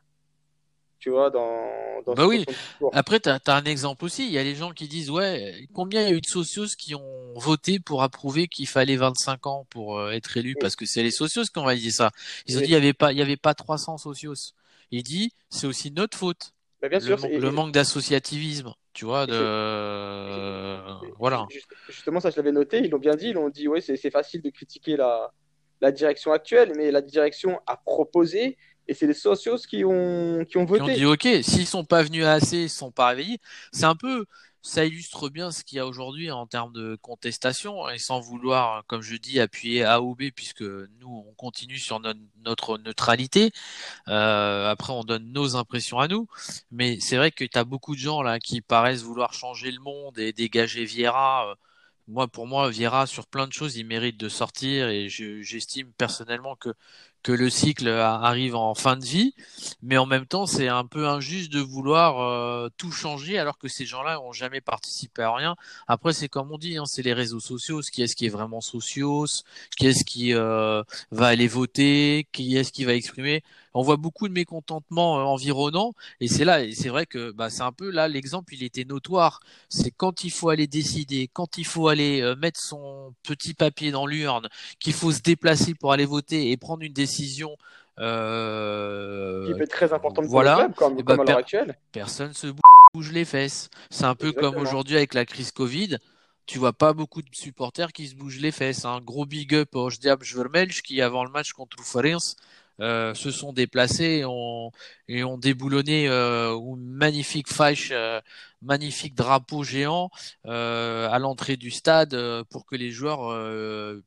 [SPEAKER 2] Tu vois, dans, dans,
[SPEAKER 1] Bah oui. Après, t'as, t'as un exemple aussi. Il y a les gens qui disent, ouais, combien il y a eu de socios qui ont voté pour approuver qu'il fallait 25 ans pour euh, être élu?
[SPEAKER 2] Oui,
[SPEAKER 1] parce que c'est les socios qui ont validé ça. Ils ont dit, il
[SPEAKER 2] oui.
[SPEAKER 1] y avait pas, il y avait pas 300 socios. Il dit, c'est aussi notre faute.
[SPEAKER 2] Mais bien
[SPEAKER 1] Le,
[SPEAKER 2] sûr,
[SPEAKER 1] le manque d'associativisme, tu vois, de,
[SPEAKER 2] ju-
[SPEAKER 1] voilà.
[SPEAKER 2] juste- justement, ça, je l'avais noté. Ils l'ont bien dit. Ils ont dit, oui, c'est c'est facile de critiquer la, la direction actuelle, mais la direction a proposé et c'est les socios qui ont, qui ont
[SPEAKER 1] qui ont dit
[SPEAKER 2] voté.
[SPEAKER 1] OK, s'ils sont pas venus à assez, ils sont pas réveillés. C'est un peu, ça illustre bien ce qu'il y a aujourd'hui en termes de contestation et sans vouloir, comme je dis, appuyer A ou B puisque nous on continue sur no- notre neutralité. Euh, après on donne nos impressions à nous, mais c'est vrai que tu as beaucoup de gens là qui paraissent vouloir changer le monde et dégager Vieira. euh, moi, pour moi, Vieira, sur plein de choses, il mérite de sortir et j'estime personnellement que, que le cycle arrive en fin de vie. Mais en même temps, c'est un peu injuste de vouloir euh, tout changer alors que ces gens-là n'ont jamais participé à rien. Après, c'est comme on dit, hein, c'est les réseaux sociaux. Qui est-ce qui est vraiment socios Qui est-ce qui euh, va aller voter? Qui est-ce qui va exprimer? On voit beaucoup de mécontentement euh, environnant et c'est là et c'est vrai que bah, c'est un peu là l'exemple il était notoire c'est quand il faut aller décider quand il faut aller euh, mettre son petit papier dans l'urne qu'il faut se déplacer pour aller voter et prendre une décision
[SPEAKER 2] euh, qui peut être très importante voilà, pour le club, comme, bah, à l'heure actuelle.
[SPEAKER 1] Personne se bouge les fesses. C'est un peu comme aujourd'hui avec la crise Covid. Tu vois pas beaucoup de supporters qui se bougent les fesses. Un gros big up au Diab Vermelch qui, avant le match contre Farense, euh, se sont déplacés et ont, et déboulonné euh, une magnifique fâche, euh, magnifique drapeau géant euh, à l'entrée du stade pour que les joueurs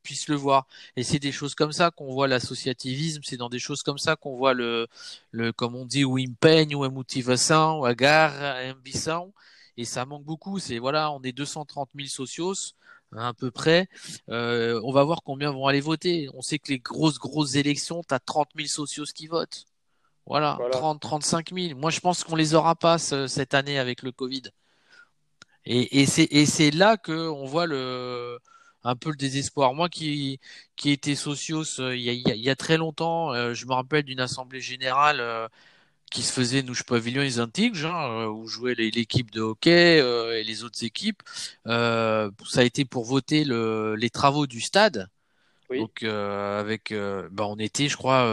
[SPEAKER 1] puissent le voir. Et c'est des choses comme ça qu'on voit l'associativisme, c'est dans des choses comme ça qu'on voit le, le, comme on dit, ou impeigne, ou motivation, ou agar, ambition. Et ça manque beaucoup. C'est voilà, on est 230 000 socios à peu près. Euh, on va voir combien vont aller voter. On sait que les grosses, grosses élections, tu as 30 000 socios qui votent. Voilà, 30, 35 000. Moi, je pense qu'on les aura pas cette année avec le Covid. Et, et c'est là que on voit le un peu le désespoir. Moi qui qui étais socios euh, il y a, il y a très longtemps, euh, je me rappelle d'une assemblée générale qui se faisait nous pavillon les antiques, hein, où jouait l'équipe de hockey euh, et les autres équipes. Euh, ça a été pour voter le, les travaux du stade. Oui. Donc euh, avec, euh, bah, on était, je crois,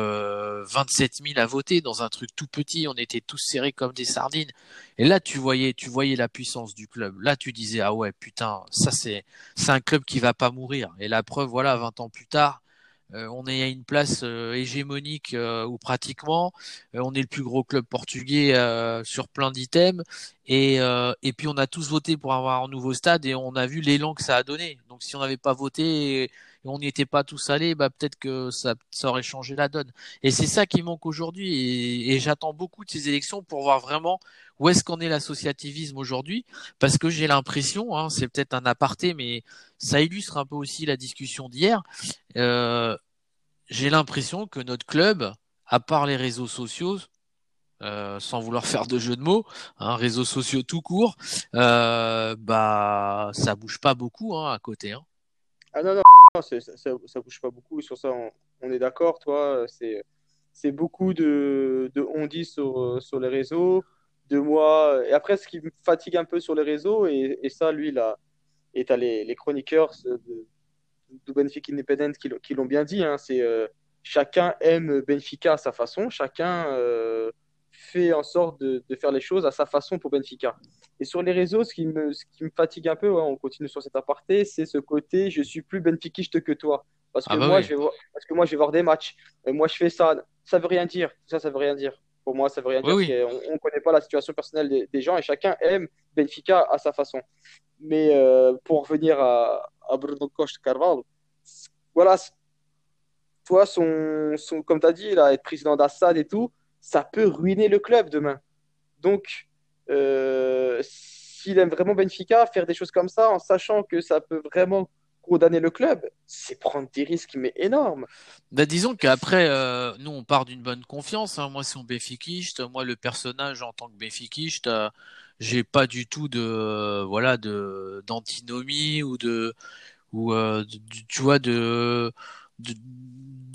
[SPEAKER 1] 27 000 à voter dans un truc tout petit. On était tous serrés comme des sardines. Et là, tu voyais, tu voyais la puissance du club. Là, tu disais ah ouais, putain, ça c'est, c'est un club qui va pas mourir. Et la preuve, voilà, 20 ans plus tard euh, on est à une place euh, hégémonique euh, ou pratiquement. on est le plus gros club portugais sur plein d'items. Et, et puis on a tous voté pour avoir un nouveau stade et on a vu l'élan que ça a donné. Donc si on n'avait pas voté et, on n'y était pas tous allés, bah peut-être que ça, ça aurait changé la donne. Et c'est ça qui manque aujourd'hui. Et, et j'attends beaucoup de ces élections pour voir vraiment où est-ce qu'on est l'associativisme aujourd'hui? Parce que j'ai l'impression, hein, c'est peut-être un aparté, mais ça illustre un peu aussi la discussion d'hier. Euh, j'ai l'impression que notre club, à part les réseaux sociaux, euh, sans vouloir faire de jeu de mots, hein, réseaux sociaux tout court, euh, bah ça bouge pas beaucoup hein, à côté.
[SPEAKER 2] Ah non non, ça, ça, bouge pas beaucoup. Sur ça, on, est d'accord. Toi, c'est beaucoup de, on dit sur, sur les réseaux de moi. Et après, ce qui me fatigue un peu sur les réseaux, et, et ça, lui, là, et tu as les, les, chroniqueurs de, de Benfica Independent qui, l'ont bien dit, hein, c'est euh, chacun aime Benfica à sa façon, chacun euh, fait en sorte de, de, faire les choses à sa façon pour Benfica. Et sur les réseaux, ce qui me, ce qui me fatigue un peu, on continue sur cet aparté, c'est ce côté je suis plus benfiquiste que toi. Parce que, ah bah moi, je vais voir, parce que moi, je vais voir des matchs. Et moi, je fais ça. Ça veut rien dire. Ça, ça veut rien dire. Pour moi, ça veut rien dire. On ne connaît pas la situation personnelle des, gens et chacun aime Benfica à sa façon. Mais euh, pour revenir à, à Bruno Costa Carvalho, voilà, toi, son, son, comme tu as dit, là, être président d'Assad et tout, ça peut ruiner le club demain. Donc, euh, s'il aime vraiment Benfica, faire des choses comme ça en sachant que ça peut vraiment condamner le club, c'est prendre des risques mais énormes.
[SPEAKER 1] Bah, disons qu'après, euh, nous on part d'une bonne confiance. Hein. Moi, c'est un béfiquiste. Moi, le personnage en tant que béfiquiste, euh, j'ai pas du tout de voilà de d'antinomie ou de ou euh, tu vois de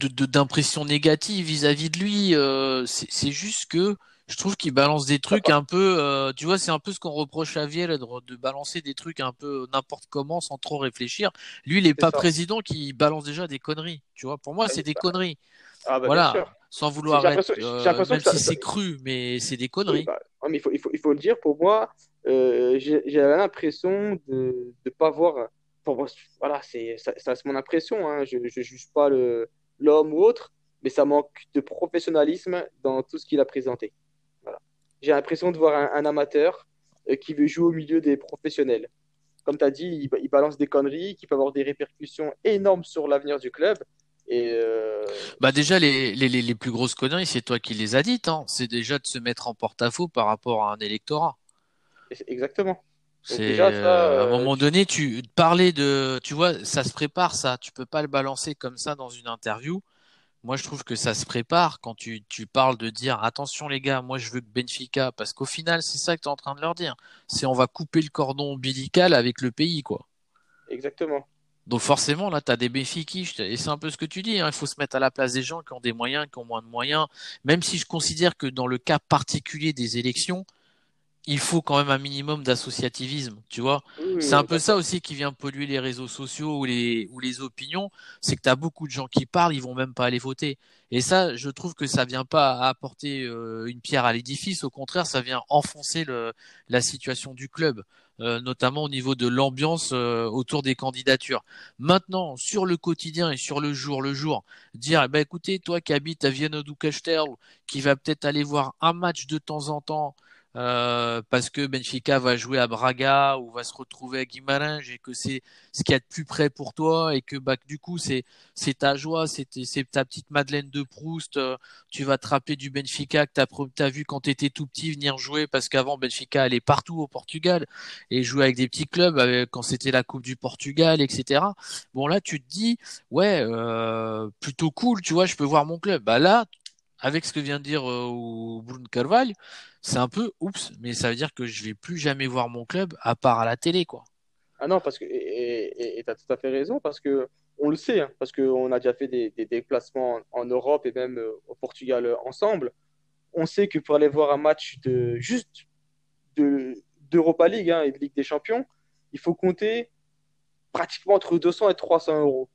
[SPEAKER 1] d'impression négative vis-à-vis de lui. Euh, c'est juste que je trouve qu'il balance des trucs un peu, euh, tu vois, c'est un peu ce qu'on reproche à Viel de, balancer des trucs un peu n'importe comment sans trop réfléchir. Lui, il est, pas président qui balance déjà des conneries. Tu vois, pour moi, c'est des conneries. Ah bah, voilà, sans vouloir être, euh, même si c'est cru, mais c'est des conneries.
[SPEAKER 2] Bah, mais il faut, il faut, il faut le dire. Pour moi, euh, j'ai l'impression de ne pas voir. Pour voilà, c'est ça, c'est mon impression. Hein. Je ne juge pas l'homme ou autre, mais ça manque de professionnalisme dans tout ce qu'il a présenté j'ai l'impression de voir un, amateur euh, qui veut jouer au milieu des professionnels. Comme tu as dit, il, balance des conneries qui peuvent avoir des répercussions énormes sur l'avenir du club. Et euh,
[SPEAKER 1] Bah déjà, les, les, les, plus grosses conneries, c'est toi qui les as dites. Hein. C'est déjà de se mettre en porte-à-faux par rapport à un électorat.
[SPEAKER 2] Exactement.
[SPEAKER 1] C'est à un euh, moment donné, tu parler de, tu vois, ça se prépare ça. Tu peux pas le balancer comme ça dans une interview. Moi, je trouve que ça se prépare quand tu, tu parles de dire attention les gars, moi je veux que Benfica, parce qu'au final, c'est ça que tu es en train de leur dire. C'est on va couper le cordon ombilical avec le pays, quoi.
[SPEAKER 2] Exactement.
[SPEAKER 1] Donc forcément, là, tu as des béfiquistes, et c'est un peu ce que tu dis, hein. il faut se mettre à la place des gens qui ont des moyens, qui ont moins de moyens, même si je considère que dans le cas particulier des élections, il faut quand même un minimum d'associativisme, tu vois. c'est un peu ça aussi qui vient polluer les réseaux sociaux ou les, ou les opinions, c'est que tu as beaucoup de gens qui parlent, ils vont même pas aller voter. Et ça, je trouve que ça vient pas apporter euh, une pierre à l'édifice, au contraire, ça vient enfoncer le, la situation du club. Euh, notamment au niveau de l'ambiance euh, autour des candidatures. Maintenant, sur le quotidien et sur le jour le jour, dire, bah, écoutez, toi qui habites à Vienne du qui va peut-être aller voir un match de temps en temps, euh, parce que Benfica va jouer à Braga ou va se retrouver à Guimarães et que c'est ce qu'il y a de plus près pour toi et que bah, du coup c'est c'est ta joie, c'est ta petite Madeleine de Proust. Euh, tu vas te rappeler du Benfica que tu as, vu quand tu étais tout petit venir jouer parce qu'avant Benfica allait partout au Portugal et jouer avec des petits clubs avec, quand c'était la Coupe du Portugal, etc. Bon là tu te dis ouais euh, plutôt cool, tu vois, je peux voir mon club. Bah là avec ce que vient de dire euh, Bruno Carvalho, c'est un peu oups, mais ça veut dire que je vais plus jamais voir mon club à part à la télé, quoi.
[SPEAKER 2] Ah non, parce que et tu as tout à fait raison parce que on le sait, hein, parce qu'on a déjà fait des, déplacements en, Europe et même euh, au Portugal euh, ensemble. On sait que pour aller voir un match de juste d'Europa League hein, et de Ligue des Champions, il faut compter pratiquement entre 200 et 300 euros.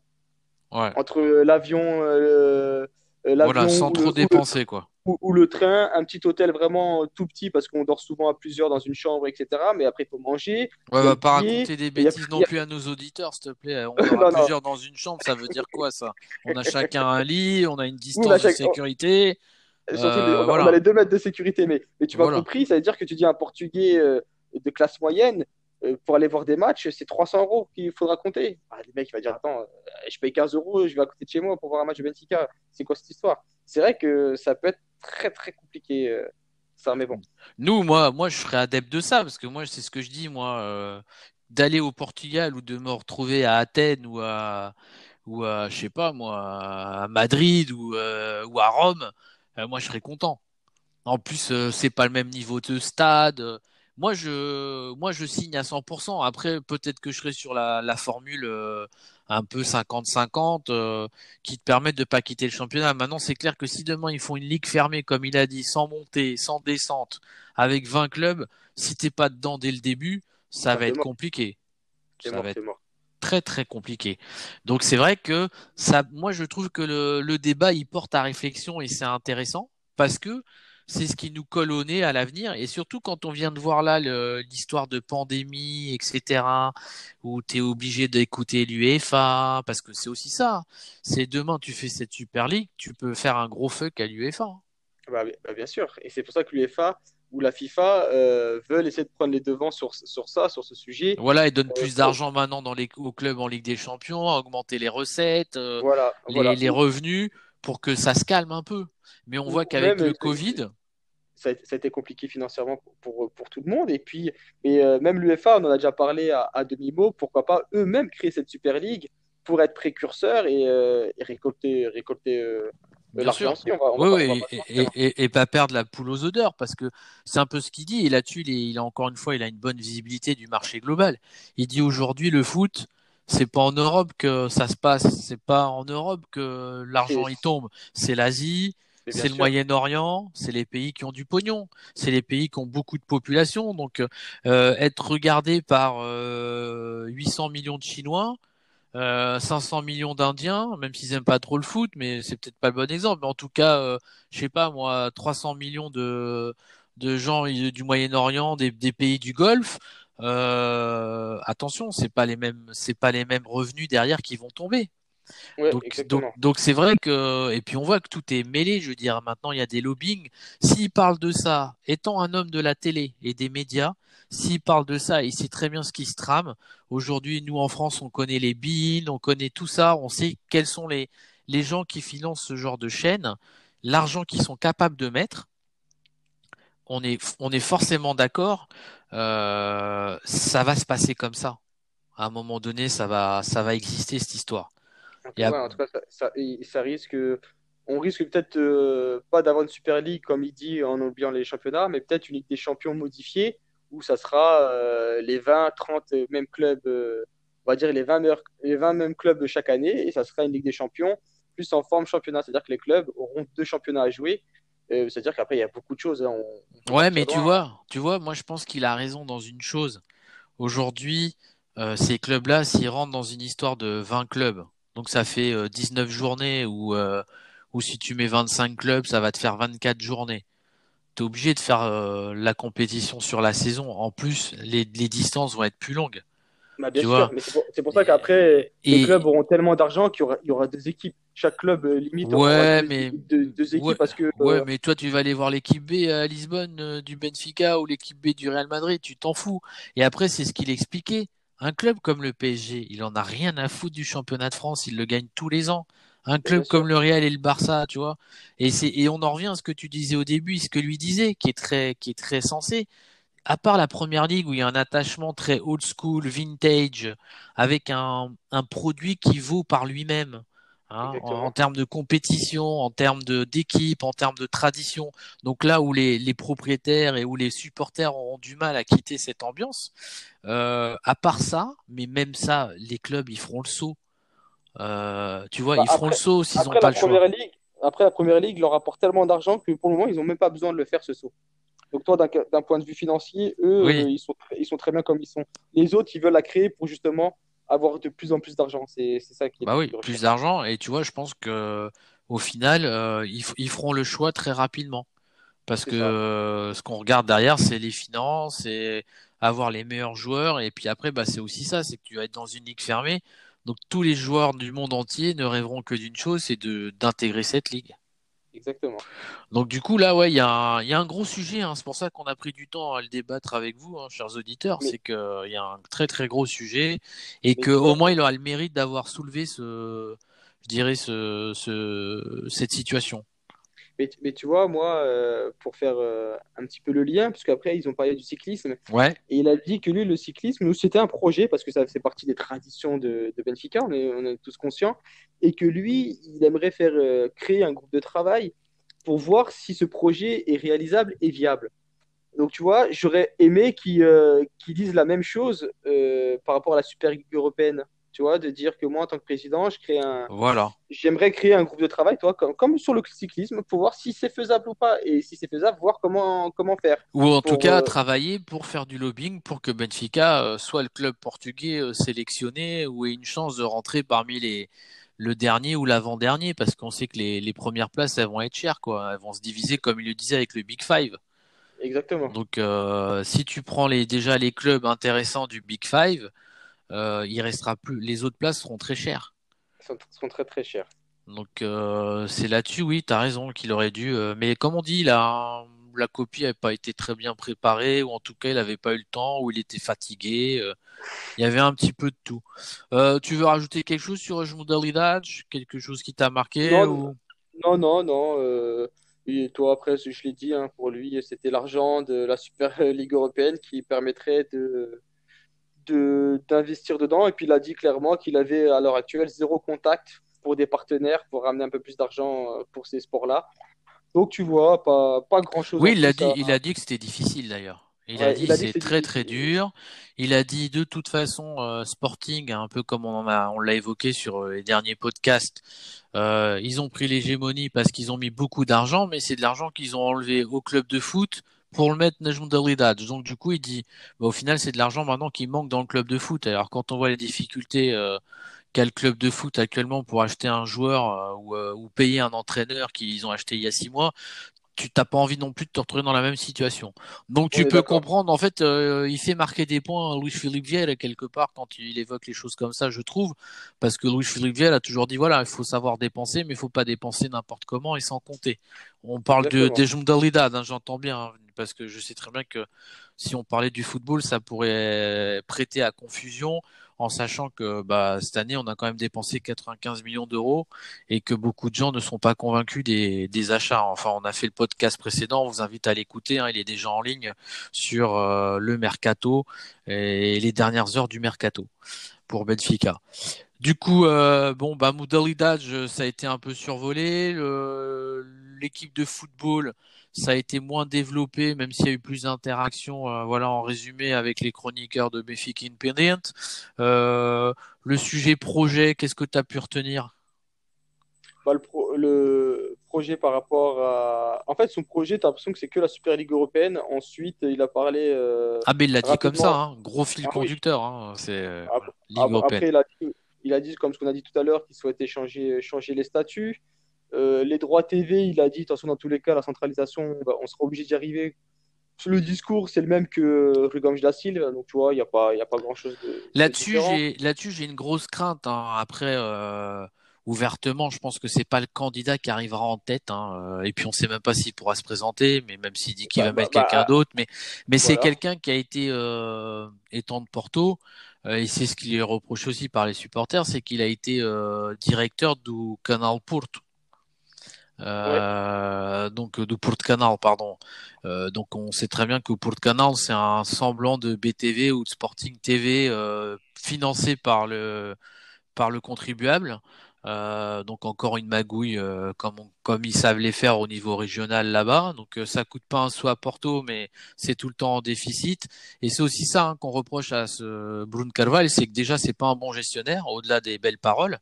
[SPEAKER 1] Ouais.
[SPEAKER 2] Entre l'avion, euh,
[SPEAKER 1] voilà, sans trop dépenser, quoi
[SPEAKER 2] ou, le train, un petit hôtel vraiment tout petit parce qu'on dort souvent à plusieurs dans une chambre, etc. Mais après, il faut manger.
[SPEAKER 1] Ouais, va pas raconter des bêtises non plus à nos auditeurs, s'il te plaît. On dort à plusieurs dans une chambre, ça veut dire quoi ça? On a chacun un lit, on a une distance de sécurité.
[SPEAKER 2] Euh, on, a, les deux mètres de sécurité, mais, mais tu m'as compris, ça veut dire que tu dis un Portugais euh, de classe moyenne, euh, pour aller voir des matchs, c'est 300 euros qu'il faudra compter. Ah, le mec il va dire Attends, je paye 15 euros, je vais à côté de chez moi pour voir un match de Benfica. C'est quoi cette histoire? C'est vrai que ça peut être très très compliqué. Euh, ça, mais bon.
[SPEAKER 1] Nous, moi, moi, je serais adepte de ça parce que moi, c'est ce que je dis, moi, euh, d'aller au Portugal ou de me retrouver à Athènes ou à ou à, je sais pas moi, à Madrid ou, euh, ou à Rome, moi, je serais content. En plus, c'est pas le même niveau de stade. Moi, je, moi, je signe à 100%. Après, peut-être que je serai sur la, la formule un peu 50-50 euh, qui te permettent de pas quitter le championnat. Maintenant, c'est clair que si demain ils font une ligue fermée, comme il a dit, sans montée, sans descente, avec 20 clubs, si t'es pas dedans dès le début, ça va être compliqué. Ça va être très très compliqué. Donc c'est vrai que ça, moi je trouve que le, le débat il porte à réflexion et c'est intéressant parce que c'est ce qui nous colle au nez à l'avenir. Et surtout quand on vient de voir là l'histoire de pandémie, etc., où tu es obligé d'écouter l'UEFA, parce que c'est aussi ça. C'est demain, tu fais cette Super League, tu peux faire un gros fuck à l'UEFA.
[SPEAKER 2] Bah, bah, bien sûr. Et c'est pour ça que l'UEFA ou la FIFA euh, veulent essayer de prendre les devants sur, sur ça, sur ce sujet.
[SPEAKER 1] Voilà, et donnent plus euh, d'argent maintenant dans les, aux clubs en Ligue des Champions, augmenter les recettes, euh, voilà, les, les revenus pour que ça se calme un peu. Mais on voit qu'avec le Covid,
[SPEAKER 2] ça, a été compliqué financièrement pour, pour, tout le monde. Et puis, et, euh, même l'UEFA, on en a déjà parlé à, demi-mot, pourquoi pas eux-mêmes créer cette Super League pour être précurseurs et, euh, récolter, récolter euh, l'argent
[SPEAKER 1] oui, et, et, pas perdre la poule aux odeurs, parce que c'est un peu ce qu'il dit. Et là-dessus, il, il, a encore une fois, il a une bonne visibilité du marché global. Il dit aujourd'hui, le foot, c'est pas en Europe que ça se passe, c'est pas en Europe que l'argent y tombe, c'est l'Asie, c'est le Moyen-Orient, c'est les pays qui ont du pognon, c'est les pays qui ont beaucoup de population. Donc, euh, être regardé par euh, 800 millions de Chinois, euh, 500 millions d'Indiens, même s'ils aiment pas trop le foot, mais c'est peut-être pas le bon exemple. Mais en tout cas, euh, je sais pas moi, 300 millions de de gens du Moyen-Orient, des, des, pays du Golfe. Euh, attention, c'est pas les mêmes, c'est pas les mêmes revenus derrière qui vont tomber donc, c'est vrai que et puis on voit que tout est mêlé. Je veux dire, maintenant il y a des lobbying. S'il parle de ça, étant un homme de la télé et des médias, s'il parle de ça, il sait très bien ce qui se trame. Aujourd'hui, nous en France, on connaît les billes, on connaît tout ça, on sait quels sont les les gens qui financent ce genre de chaîne, l'argent qu'ils sont capables de mettre. On est on est forcément d'accord. Euh, ça va se passer comme ça. À un moment donné, ça va, ça va exister cette histoire.
[SPEAKER 2] en tout cas, ça, ça, risque, on risque peut-être euh, pas d'avoir une Super League comme il dit en oubliant les championnats, mais peut-être une Ligue des Champions modifiée où ça sera euh, les 20, 30 mêmes clubs, on va dire les 20, les 20 mêmes clubs de chaque année, et ça sera une Ligue des Champions plus en forme championnat. C'est-à-dire que les clubs auront deux championnats à jouer. C'est-à-dire qu'après, il y a beaucoup de choses. Hein.
[SPEAKER 1] ouais, mais tu vois, tu vois, moi je pense qu'il a raison dans une chose. Aujourd'hui, ces clubs-là, s'ils rentrent dans une histoire de 20 clubs, donc ça fait 19 journées ou ou si tu mets 25 clubs, ça va te faire 24 journées. Tu es obligé de faire euh, la compétition sur la saison. En plus, les, distances vont être plus longues.
[SPEAKER 2] Bah, bien sûr, mais c'est pour, ça qu'après, les clubs auront tellement d'argent qu'il y aura, y aura deux équipes. Chaque club euh, limite
[SPEAKER 1] ouais, mais...
[SPEAKER 2] deux, équipes parce que.
[SPEAKER 1] Ouais, euh, mais toi, tu vas aller voir l'équipe B à Lisbonne du Benfica ou l'équipe B du Real Madrid, tu t'en fous. Et après, c'est ce qu'il expliquait. Un club comme le PSG, il en a rien à foutre du championnat de France, il le gagne tous les ans un club comme le Real et le Barça, tu vois. Et c'est et on en revient à ce que tu disais au début, ce que lui disait, qui est très qui est très sensé. À part la première ligue où il y a un attachement très old school, vintage, avec un, un produit qui vaut par lui-même. Hein, en, termes de compétition, en termes d'équipe, en termes de tradition. Donc là où les, les, propriétaires et où les supporters ont du mal à quitter cette ambiance, euh, à part ça, mais même ça, les clubs ils feront le saut. Euh, tu vois, bah, ils feront le saut s'ils n'ont pas le choix.
[SPEAKER 2] Ligue, après, la première ligue leur apporte tellement d'argent que pour le moment, ils n'ont même pas besoin de le faire ce saut. Donc, toi, d'un point de vue financier, eux, euh, ils, sont, ils sont très bien comme ils sont. Les autres, ils veulent la créer pour justement avoir de plus en plus d'argent. C'est ça qui est.
[SPEAKER 1] Bah oui, plus d'argent. Et tu vois, je pense que au final, euh, ils, ils, feront le choix très rapidement. Parce que ce qu'on regarde derrière, c'est les finances et avoir les meilleurs joueurs. Et puis après, bah, c'est aussi ça c'est que tu vas être dans une ligue fermée donc tous les joueurs du monde entier ne rêveront que d'une chose, c'est d'intégrer cette ligue.
[SPEAKER 2] Exactement.
[SPEAKER 1] Donc du coup là, ouais, il y, a un gros sujet. Hein. C'est pour ça qu'on a pris du temps à le débattre avec vous, hein, chers auditeurs. C'est qu'il y a un très très gros sujet et qu'au moins il aura le mérite d'avoir soulevé ce, je dirais ce, ce cette situation.
[SPEAKER 2] Mais, tu vois, moi, euh, pour faire euh, un petit peu le lien, parce qu'après, ils ont parlé du cyclisme.
[SPEAKER 1] Ouais.
[SPEAKER 2] Et il a dit que lui, le cyclisme, nous, c'était un projet, parce que ça fait partie des traditions de, Benfica, on est, on est, tous conscients. Et que lui, il aimerait faire euh, créer un groupe de travail pour voir si ce projet est réalisable et viable. Donc, tu vois, j'aurais aimé qu'ils disent la même chose par rapport à la Super Ligue européenne tu vois, de dire que moi, en tant que président, je crée un.
[SPEAKER 1] Voilà.
[SPEAKER 2] J'aimerais créer un groupe de travail, toi, comme, comme sur le cyclisme, pour voir si c'est faisable ou pas, et si c'est faisable, voir comment comment faire.
[SPEAKER 1] Ou en tout cas, euh, travailler pour faire du lobbying pour que Benfica euh, soit le club portugais euh, sélectionné ou ait une chance de rentrer parmi les le dernier ou l'avant-dernier, parce qu'on sait que les, les premières places, elles vont être chères, quoi. Elles vont se diviser, comme il le disait, avec le Big Five.
[SPEAKER 2] Exactement.
[SPEAKER 1] Donc, si tu prends les, déjà les clubs intéressants du Big Five, il restera plus. Les autres places seront très chères.
[SPEAKER 2] Seront très très chères.
[SPEAKER 1] Donc euh, c'est là-dessus, oui, tu as raison qu'il aurait dû. Euh, mais comme on dit, la, la copie n'avait pas été très bien préparée, ou en tout cas il n'avait pas eu le temps, ou il était fatigué. il y avait un petit peu de tout. tu veux rajouter quelque chose sur Jmudalidad? Quelque chose qui t'a marqué
[SPEAKER 2] Non, non, non. non et toi, après, je l'ai dit, hein, pour lui, c'était l'argent de la Super Ligue européenne qui permettrait de, d'investir dedans. Et puis il a dit clairement qu'il avait à l'heure actuelle zéro contact pour des partenaires pour ramener un peu plus d'argent euh, pour ces sports-là. Donc tu vois, pas, pas grand-chose.
[SPEAKER 1] Oui, il a, dit, il a dit que c'était difficile d'ailleurs. Il, a dit que c'est très très dur. Il a dit de toute façon euh, Sporting, un peu comme on en a, on l'a évoqué sur euh, les derniers podcasts. ils ont pris l'hégémonie parce qu'ils ont mis beaucoup d'argent, mais c'est de l'argent qu'ils ont enlevé au club de foot, pour le mettre Najmudalidad. Donc du coup, il dit, bah, au final, c'est de l'argent maintenant qui manque dans le club de foot. Alors quand on voit les difficultés euh, qu'a le club de foot actuellement pour acheter un joueur euh, ou, euh, ou, payer un entraîneur qu'ils ont acheté il y a six mois, tu t'as pas envie non plus de te retrouver dans la même situation. Donc tu peux comprendre, en fait, euh, il fait marquer des points à Louis Philippe Viel quelque part quand il évoque les choses comme ça, je trouve, parce que Louis Philippe Viel a toujours dit voilà, il faut savoir dépenser, mais il faut pas dépenser n'importe comment et sans compter. On parle de des hein, j'entends bien, hein, parce que je sais très bien que si on parlait du football, ça pourrait prêter à confusion. en sachant que bah, cette année, on a quand même dépensé 95 millions d'euros et que beaucoup de gens ne sont pas convaincus des, achats. Enfin, on a fait le podcast précédent, on vous invite à l'écouter, hein, il est déjà en ligne sur euh, le mercato et les dernières heures du mercato pour Benfica. Du coup, euh, bon, bah, ça a été un peu survolé. L'équipe de football, ça a été moins développé, même s'il y a eu plus d'interactions, euh, voilà, en résumé avec les chroniqueurs de Benfica Independent. Euh, le sujet projet, qu'est-ce que tu as pu retenir?
[SPEAKER 2] Bah, le, projet par rapport à... En fait, son projet, tu as l'impression que c'est que la Super Ligue européenne. Ensuite, il a parlé... Euh,
[SPEAKER 1] ah, mais il l'a dit comme ça, hein. gros fil ah conducteur. Hein. C'est Ligue européenne.
[SPEAKER 2] Après, il a, dit, il a dit, comme ce qu'on a dit tout à l'heure, qu'il souhaitait changer, changer les statuts. Euh, les droits TV, il a dit, de toute façon, dans tous les cas, la centralisation, bah, on sera obligé d'y arriver. Le discours, c'est le même que Rugam da Silva, donc tu vois, il n'y a pas, a pas grand-chose de.
[SPEAKER 1] Là-dessus, j'ai, j'ai une grosse crainte. Hein. Après, euh, ouvertement, je pense que c'est pas le candidat qui arrivera en tête. Hein. Et puis, on ne sait même pas s'il pourra se présenter, mais même s'il dit qu'il bah, va mettre bah, quelqu'un d'autre, mais, mais c'est quelqu'un qui a été euh, étant de Porto. et c'est ce qui lui est reproché aussi par les supporters, c'est qu'il a été directeur du Canal Porto. Euh, donc de Canal, pardon. Euh, donc on sait très bien que Canal, c'est un semblant de BTV ou de Sporting TV euh, financé par le par le contribuable. Euh, donc encore une magouille euh, comme comme ils savent les faire au niveau régional là-bas. Donc ça coûte pas un sou à Porto, mais c'est tout le temps en déficit. Et c'est aussi ça hein, qu'on reproche à ce Bruno Carval, c'est que déjà c'est pas un bon gestionnaire, au-delà des belles paroles.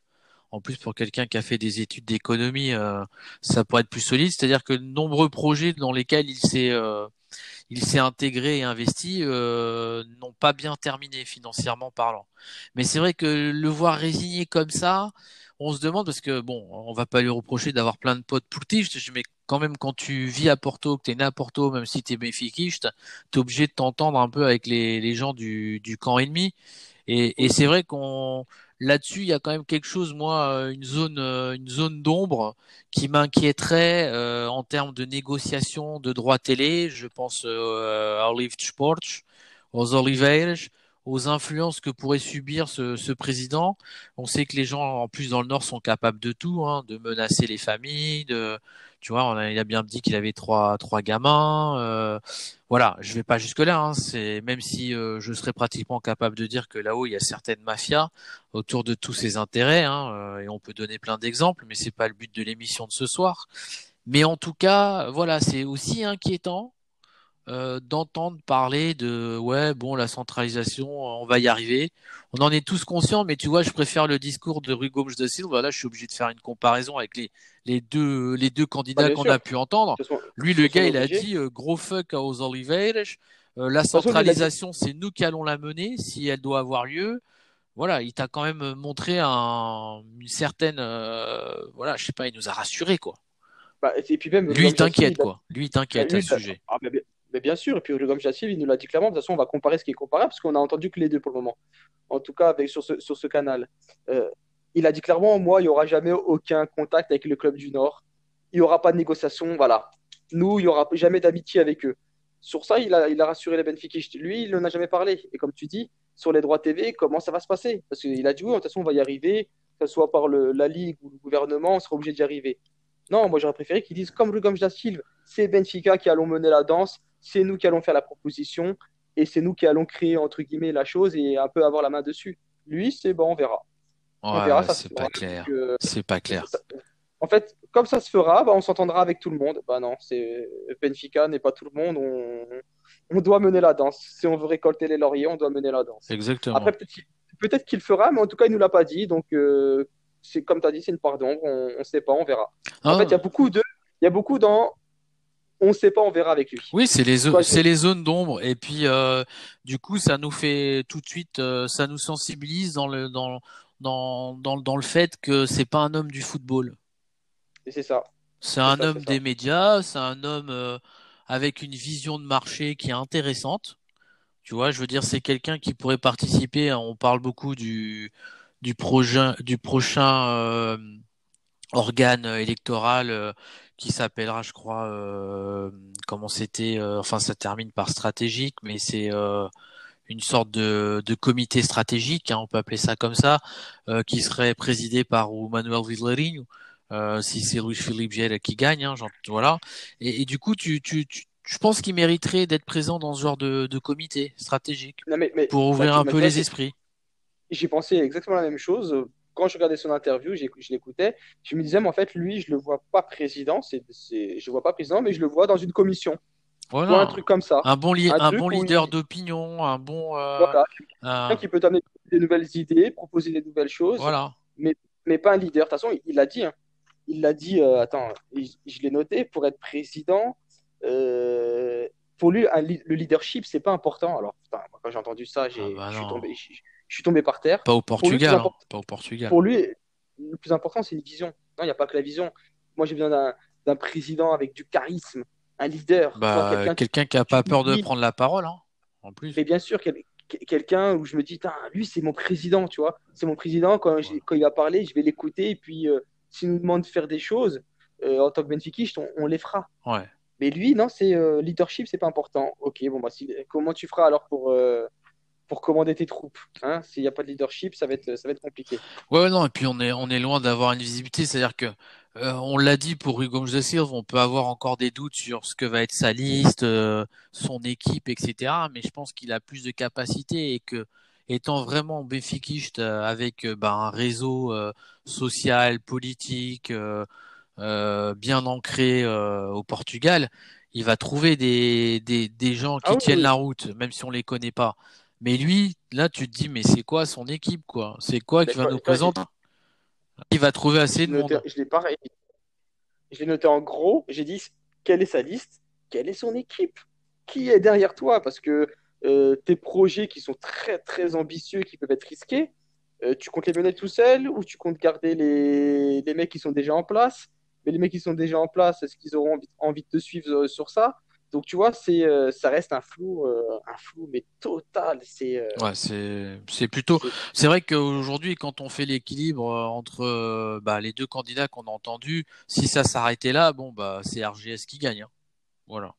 [SPEAKER 1] En plus, pour quelqu'un qui a fait des études d'économie, euh, ça pourrait être plus solide. C'est-à-dire que nombreux projets dans lesquels il s'est euh, il s'est intégré et investi euh, n'ont pas bien terminé financièrement parlant. Mais c'est vrai que le voir résigné comme ça, on se demande parce que bon, on va pas lui reprocher d'avoir plein de potes pourtifs, mais quand même quand tu vis à Porto, que tu es né à Porto, même si tu es béfiquiste, tu es obligé de t'entendre un peu avec les, gens du camp ennemi. Et, et c'est vrai qu'on là-dessus, il y a quand même quelque chose, moi, euh, une zone, euh, une zone d'ombre qui m'inquiéterait euh, en termes de négociation de droits télé. Je pense à Olive Sport, aux Oliveiras, aux influences que pourrait subir ce, ce, président. On sait que les gens, en plus dans le Nord, sont capables de tout, hein, de menacer les familles, de, tu vois, on a, il a bien dit qu'il avait trois trois gamins. Euh, voilà, je vais pas jusque là. Hein, c'est même si euh, je serais pratiquement capable de dire que là-haut il y a certaines mafias autour de tous ces intérêts, hein, euh, et on peut donner plein d'exemples, mais c'est pas le but de l'émission de ce soir. Mais en tout cas, voilà, c'est aussi inquiétant euh, d'entendre parler de ouais bon la centralisation on va y arriver. On en est tous conscients mais tu vois je préfère le discours de Rui Gomes da Silva là je suis obligé de faire une comparaison avec les les deux les deux candidats qu'on a pu entendre. Lui le gars il a dit euh, gros fuck aux Oliveiras euh, la centralisation c'est nous qui allons la mener si elle doit avoir lieu. Voilà il t'a quand même montré un, une certaine voilà je sais pas il nous a rassuré quoi.
[SPEAKER 2] Bah, et puis même,
[SPEAKER 1] lui, il t'inquiète, quoi. Lui, il t'inquiète à ce sujet.
[SPEAKER 2] Ah, mais bien sûr, et puis Rugom Chassil, il nous l'a dit clairement. De toute façon, on va comparer ce qui est comparable, parce qu'on a entendu que les deux pour le moment. En tout cas, avec, sur, ce, sur ce canal. Euh, il a dit clairement moi, il n'y aura jamais aucun contact avec le club du Nord. Il n'y aura pas de négociation. Voilà. Nous, il n'y aura jamais d'amitié avec eux. Sur ça, il a, il a rassuré les Benfica. Lui, il n'en a jamais parlé. Et comme tu dis, sur les droits TV, comment ça va se passer? Parce qu'il a dit oui, de toute façon, on va y arriver, que ce soit par la Ligue ou le gouvernement, on sera obligé d'y arriver. Non, moi, j'aurais préféré qu'ils disent comme Rugom Silva, c'est Benfica qui allons mener la danse c'est nous qui allons faire la proposition et c'est nous qui allons créer entre guillemets la chose et un peu avoir la main dessus. Lui, c'est bon, on verra.
[SPEAKER 1] on verra, ça c'est pas clair. C'est pas clair.
[SPEAKER 2] En fait, comme ça se fera, bah, on s'entendra avec tout le monde. Bah non, c'est Benfica n'est pas tout le monde. On... doit mener la danse. Si on veut récolter les lauriers, on doit mener la danse.
[SPEAKER 1] Exactement.
[SPEAKER 2] Après, peut-être qu'il fera, mais en tout cas, il nous l'a pas dit. Donc, euh, c'est comme tu as dit, c'est une part d'ombre. On ne sait pas, on verra. En ah. fait, il y a beaucoup de, il y a beaucoup dans on ne sait pas, on verra avec lui.
[SPEAKER 1] Oui, c'est les, c'est les zones d'ombre. Et puis, euh, du coup, ça nous fait tout de suite, euh, ça nous sensibilise dans le, dans, dans, dans, dans le fait que c'est pas un homme du football.
[SPEAKER 2] Et c'est ça.
[SPEAKER 1] C'est un homme des médias, c'est un homme euh, avec une vision de marché qui est intéressante. Tu vois, je veux dire, c'est quelqu'un qui pourrait participer. On parle beaucoup du, du prochain, du prochain organe électoral qui s'appellera, je crois, euh, comment c'était, euh, enfin ça termine par stratégique, mais c'est euh, une sorte de, de comité stratégique, hein, on peut appeler ça comme ça, euh, qui serait présidé par Manuel Villerinho, euh, si c'est Luis Philippe Giel qui gagne, hein, genre, voilà. Et, et, du coup, tu, tu, tu je pense qu'il mériterait d'être présent dans ce genre de, de comité stratégique
[SPEAKER 2] non, mais, mais,
[SPEAKER 1] pour ouvrir un peu les esprits?
[SPEAKER 2] J'ai pensé exactement la même chose. Quand je regardais son interview, je l'écoutais, je me disais, mais en fait, lui, je le vois pas président, c'est, je le vois pas président, mais je le vois dans une commission.
[SPEAKER 1] Voilà.
[SPEAKER 2] un truc comme ça.
[SPEAKER 1] Un bon, li un, un bon leader il... d'opinion, un bon. Euh,
[SPEAKER 2] voilà.
[SPEAKER 1] un...
[SPEAKER 2] Qui peut t'amener des nouvelles idées, proposer des nouvelles choses.
[SPEAKER 1] Voilà.
[SPEAKER 2] Mais, mais pas un leader. De toute façon, il l'a dit. Hein. Il l'a dit, euh, attends, je, je l'ai noté, pour être président, euh, pour lui, un, le leadership, c'est pas important. Alors, putain, quand j'ai entendu ça, j'ai,
[SPEAKER 1] ah bah
[SPEAKER 2] je, suis tombé, je, je, suis tombé par terre.
[SPEAKER 1] Pas au Portugal.
[SPEAKER 2] Pour lui,
[SPEAKER 1] hein. Pas au Portugal.
[SPEAKER 2] Pour lui, le plus important, c'est une vision. Non, il n'y a pas que la vision. Moi, j'ai besoin d'un président avec du charisme, un leader.
[SPEAKER 1] Bah, quelqu'un qui n'a pas peur de prendre la parole, hein, en plus.
[SPEAKER 2] Mais bien sûr, quel, quelqu'un où je me dis, lui, c'est mon président, tu vois. C'est mon président. Quand, ouais. quand, il va parler, je vais l'écouter. Et puis, euh, s'il nous demande de faire des choses, euh, en tant que benfiquiste, on, on, les fera.
[SPEAKER 1] Ouais.
[SPEAKER 2] Mais lui, non, c'est euh, leadership, c'est pas important. Ok, bon, bah, si, comment tu feras alors pour, euh, pour commander tes troupes hein S'il n'y a pas de leadership, ça va être, ça va être compliqué.
[SPEAKER 1] Ouais, non, et puis on est, on est loin d'avoir une visibilité. C'est-à-dire que, euh, on l'a dit pour Hugo de Silva, on peut avoir encore des doutes sur ce que va être sa liste, euh, son équipe, etc. Mais je pense qu'il a plus de capacité et que, étant vraiment béfiquiste avec bah, un réseau social, politique, euh, bien ancré euh, au Portugal, il va trouver des, des, des gens qui
[SPEAKER 2] ah,
[SPEAKER 1] tiennent la route, même si on les connaît pas. Mais lui, là, tu te dis, mais c'est quoi son équipe, quoi? C'est quoi qui va nous présenter? Il va trouver assez de
[SPEAKER 2] noté,
[SPEAKER 1] monde.
[SPEAKER 2] Je l'ai pareil. Je l'ai noté en gros. J'ai dit, quelle est sa liste? Quelle est son équipe? Qui est derrière toi? Parce que euh, tes projets qui sont très très ambitieux, qui peuvent être risqués, euh, tu comptes les mener tout seul ou tu comptes garder les, les mecs qui sont déjà en place? Mais les mecs qui sont déjà en place, est-ce qu'ils auront envie, envie, de te suivre sur ça? Donc tu vois, c'est euh, ça reste un flou, euh, un flou mais total. C'est euh,
[SPEAKER 1] ouais, c'est c'est plutôt. C'est vrai qu'aujourd'hui, quand on fait l'équilibre entre bah, les deux candidats qu'on a entendus, si ça s'arrêtait là, bon bah c'est RGS qui gagne. Hein. Voilà.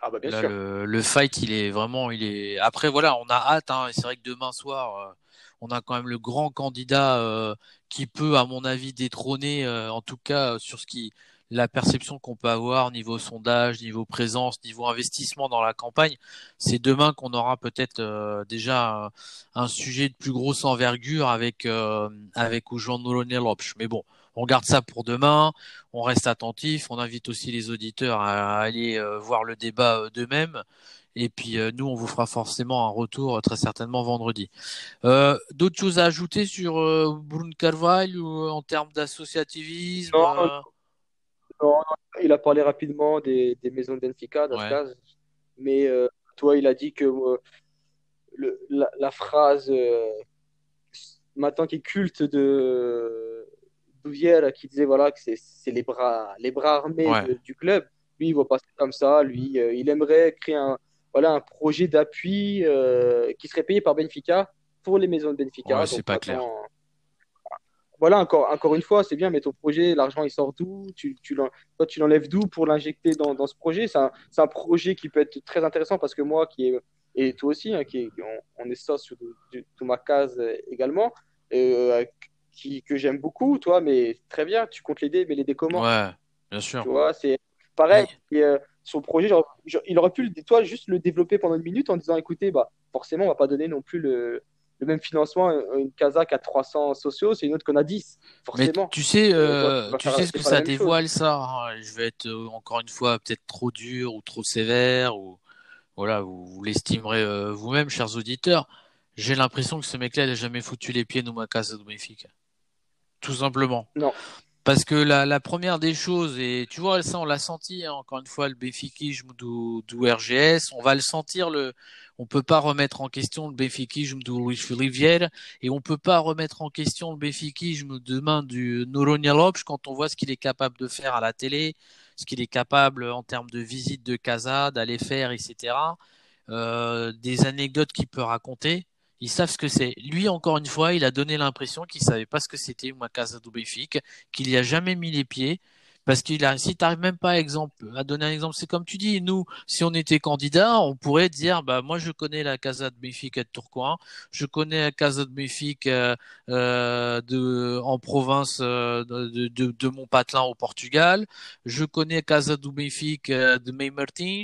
[SPEAKER 2] Ah bah bien
[SPEAKER 1] là,
[SPEAKER 2] sûr.
[SPEAKER 1] Le, le, fight, il est vraiment, il est. Après voilà, on a hâte. Hein, et c'est vrai que demain soir on a quand même le grand candidat qui peut, à mon avis, détrôner, en tout cas sur ce qui la perception qu'on peut avoir niveau sondage, niveau présence, niveau investissement dans la campagne. C'est demain qu'on aura peut-être euh, déjà un, un, sujet de plus grosse envergure avec euh, avec Lopes. Mais bon, on garde ça pour demain. On reste attentif. On invite aussi les auditeurs à, aller euh, voir le débat d'eux-mêmes. Et puis euh, nous, on vous fera forcément un retour euh, très certainement vendredi. Euh, D'autres choses à ajouter sur euh, Bruno Carvalho ou en termes d'associativisme
[SPEAKER 2] non, non, non, il a parlé rapidement des, des maisons de Benfica, dans
[SPEAKER 1] ouais.
[SPEAKER 2] Mais euh, toi, il a dit que le, la, la, phrase maintenant qui est culte de Douvière qui disait voilà que c'est les bras les bras armés
[SPEAKER 1] ouais.
[SPEAKER 2] de, du club. Lui, il voit pas comme ça. Lui, il aimerait créer un voilà, un projet d'appui euh, qui serait payé par Benfica pour les maisons de Benfica.
[SPEAKER 1] Ouais, c'est pas clair.
[SPEAKER 2] Voilà, encore, encore une fois, c'est bien, mais ton projet, l'argent, il sort d'où? Tu, tu Toi, tu l'enlèves d'où pour l'injecter dans, dans, ce projet? C'est un, un, projet qui peut être très intéressant parce que moi, qui est, et toi aussi, hein, qui est, on, on, est ça sur ma case également, euh, qui, que j'aime beaucoup, toi, mais très bien, tu comptes l'aider, mais l'aider comment?
[SPEAKER 1] Ouais, bien sûr.
[SPEAKER 2] Tu vois, c'est pareil. Oui. Et, euh, son projet, genre, genre, il aurait pu toi juste le développer pendant une minute en disant écoutez, bah, forcément, on va pas donner non plus le, le même financement à une Kazakh à 300 sociaux, c'est une autre qu'on a 10. Forcément.
[SPEAKER 1] Mais tu sais, euh, toi, tu, sais ce que ça dévoile, chose. ça. Hein. Je vais être euh, encore une fois peut-être trop dur ou trop sévère ou voilà, vous, vous l'estimerez euh, vous-même, chers auditeurs. J'ai l'impression que ce mec-là, il a jamais foutu les pieds dans ma case domestique. Tout simplement.
[SPEAKER 2] Non.
[SPEAKER 1] Parce que la, la, première des choses, et tu vois, ça on l'a senti, hein, encore une fois, le béfikisme du, du, RGS, on va le sentir, le, on peut pas remettre en question le béfikisme du Luis Rivière, et on peut pas remettre en question le béfikisme demain du Noronha Lopes quand on voit ce qu'il est capable de faire à la télé, ce qu'il est capable en termes de visite de casa, d'aller faire, etc. Euh, des anecdotes qu'il peut raconter. Ils savent ce que c'est. Lui, encore une fois, il a donné l'impression qu'il savait pas ce que c'était uma casa do Benfica, qu'il y a jamais mis les pieds, Parce qu'il a, si t'arrives même pas à exemple, à donner un exemple, c'est comme tu dis, nous, si on était candidat, on pourrait dire, bah, moi, je connais la Casa de Benfica de Tourcoing, je connais la Casa de Benfica, euh, de, en province, euh, de, de, de au Portugal, je connais la Casa do Benfica de May Martins,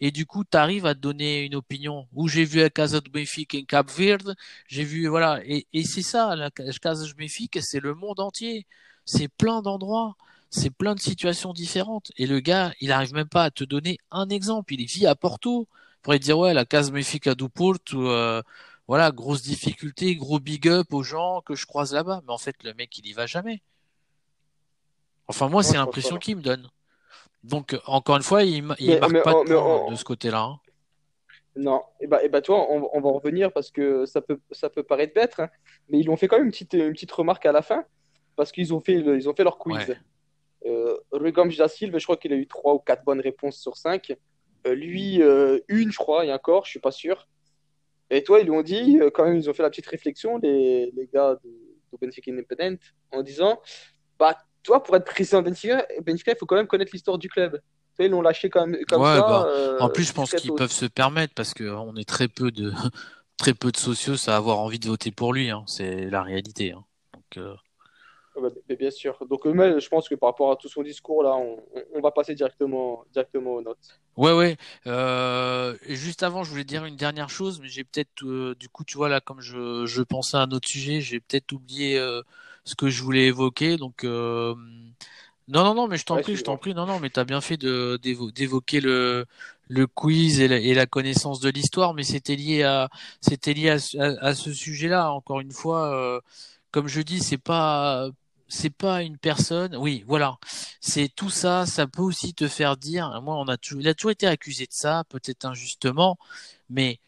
[SPEAKER 1] et du coup, tu arrives à donner une opinion. Où j'ai vu la Casa do Benfica en Cap Verde, j'ai vu, voilà, et, et c'est ça, la Casa do Benfica, c'est le monde entier. C'est plein d'endroits, c'est plein de situations différentes. Et le gars, il arrive même pas à te donner un exemple. Il vit à Porto. Il pourrait dire, ouais, la Casa Benfica do Porto, euh, voilà, grosse difficulté, gros big up aux gens que je croise là-bas. Mais en fait, le mec, il y va jamais. Enfin, moi, c'est l'impression qu'il me donne. Donc, encore une fois, il, il marque pas de, de ce côté-là. Hein.
[SPEAKER 2] Non, et bah, et bah toi, on, on, va en revenir parce que ça peut, ça peut paraître bête, hein, mais ils ont fait quand même une petite, une petite remarque à la fin parce qu'ils ont, fait ils ont fait leur quiz. Ouais. Euh, da Silva, je crois qu'il a eu trois ou quatre bonnes réponses sur cinq. Euh, lui, euh, une, je crois, et encore, je suis pas sûr. Et toi, ils lui ont dit, euh, quand même, ils ont fait la petite réflexion, les, les gars de, de Benfica Independent, en disant Bah, toi, pour être président de Benfica, Benfica, il faut quand même connaître l'histoire du club. Tu ils l'ont lâché comme, comme ouais, ça.
[SPEAKER 1] Bah, euh, en plus, je pense qu'ils peuvent se permettre parce qu'on est très peu de très peu de sociaux à avoir envie de voter pour lui. Hein. C'est la réalité. Hein. Donc, euh...
[SPEAKER 2] Mais bien sûr. Donc, mais je pense que par rapport à tout son discours, là, on, on va passer directement, directement aux notes.
[SPEAKER 1] Ouais, ouais. Euh, juste avant, je voulais dire une dernière chose, mais j'ai peut-être, euh, du coup, tu vois, là, comme je, je pensais à un autre sujet, j'ai peut-être oublié euh, ce que je voulais évoquer. Donc, euh... non, non, non, mais je t'en ouais, prie, je t'en prie. Non, non, mais t'as bien fait d'évoquer le le quiz et la, et la connaissance de l'histoire, mais c'était lié à c'était lié à, à, à ce sujet-là. Encore une fois, euh, comme je dis, c'est pas c'est pas une personne. Oui, voilà. C'est tout ça. Ça peut aussi te faire dire. Moi, on a toujours, il a toujours été accusé de ça, peut-être injustement, mais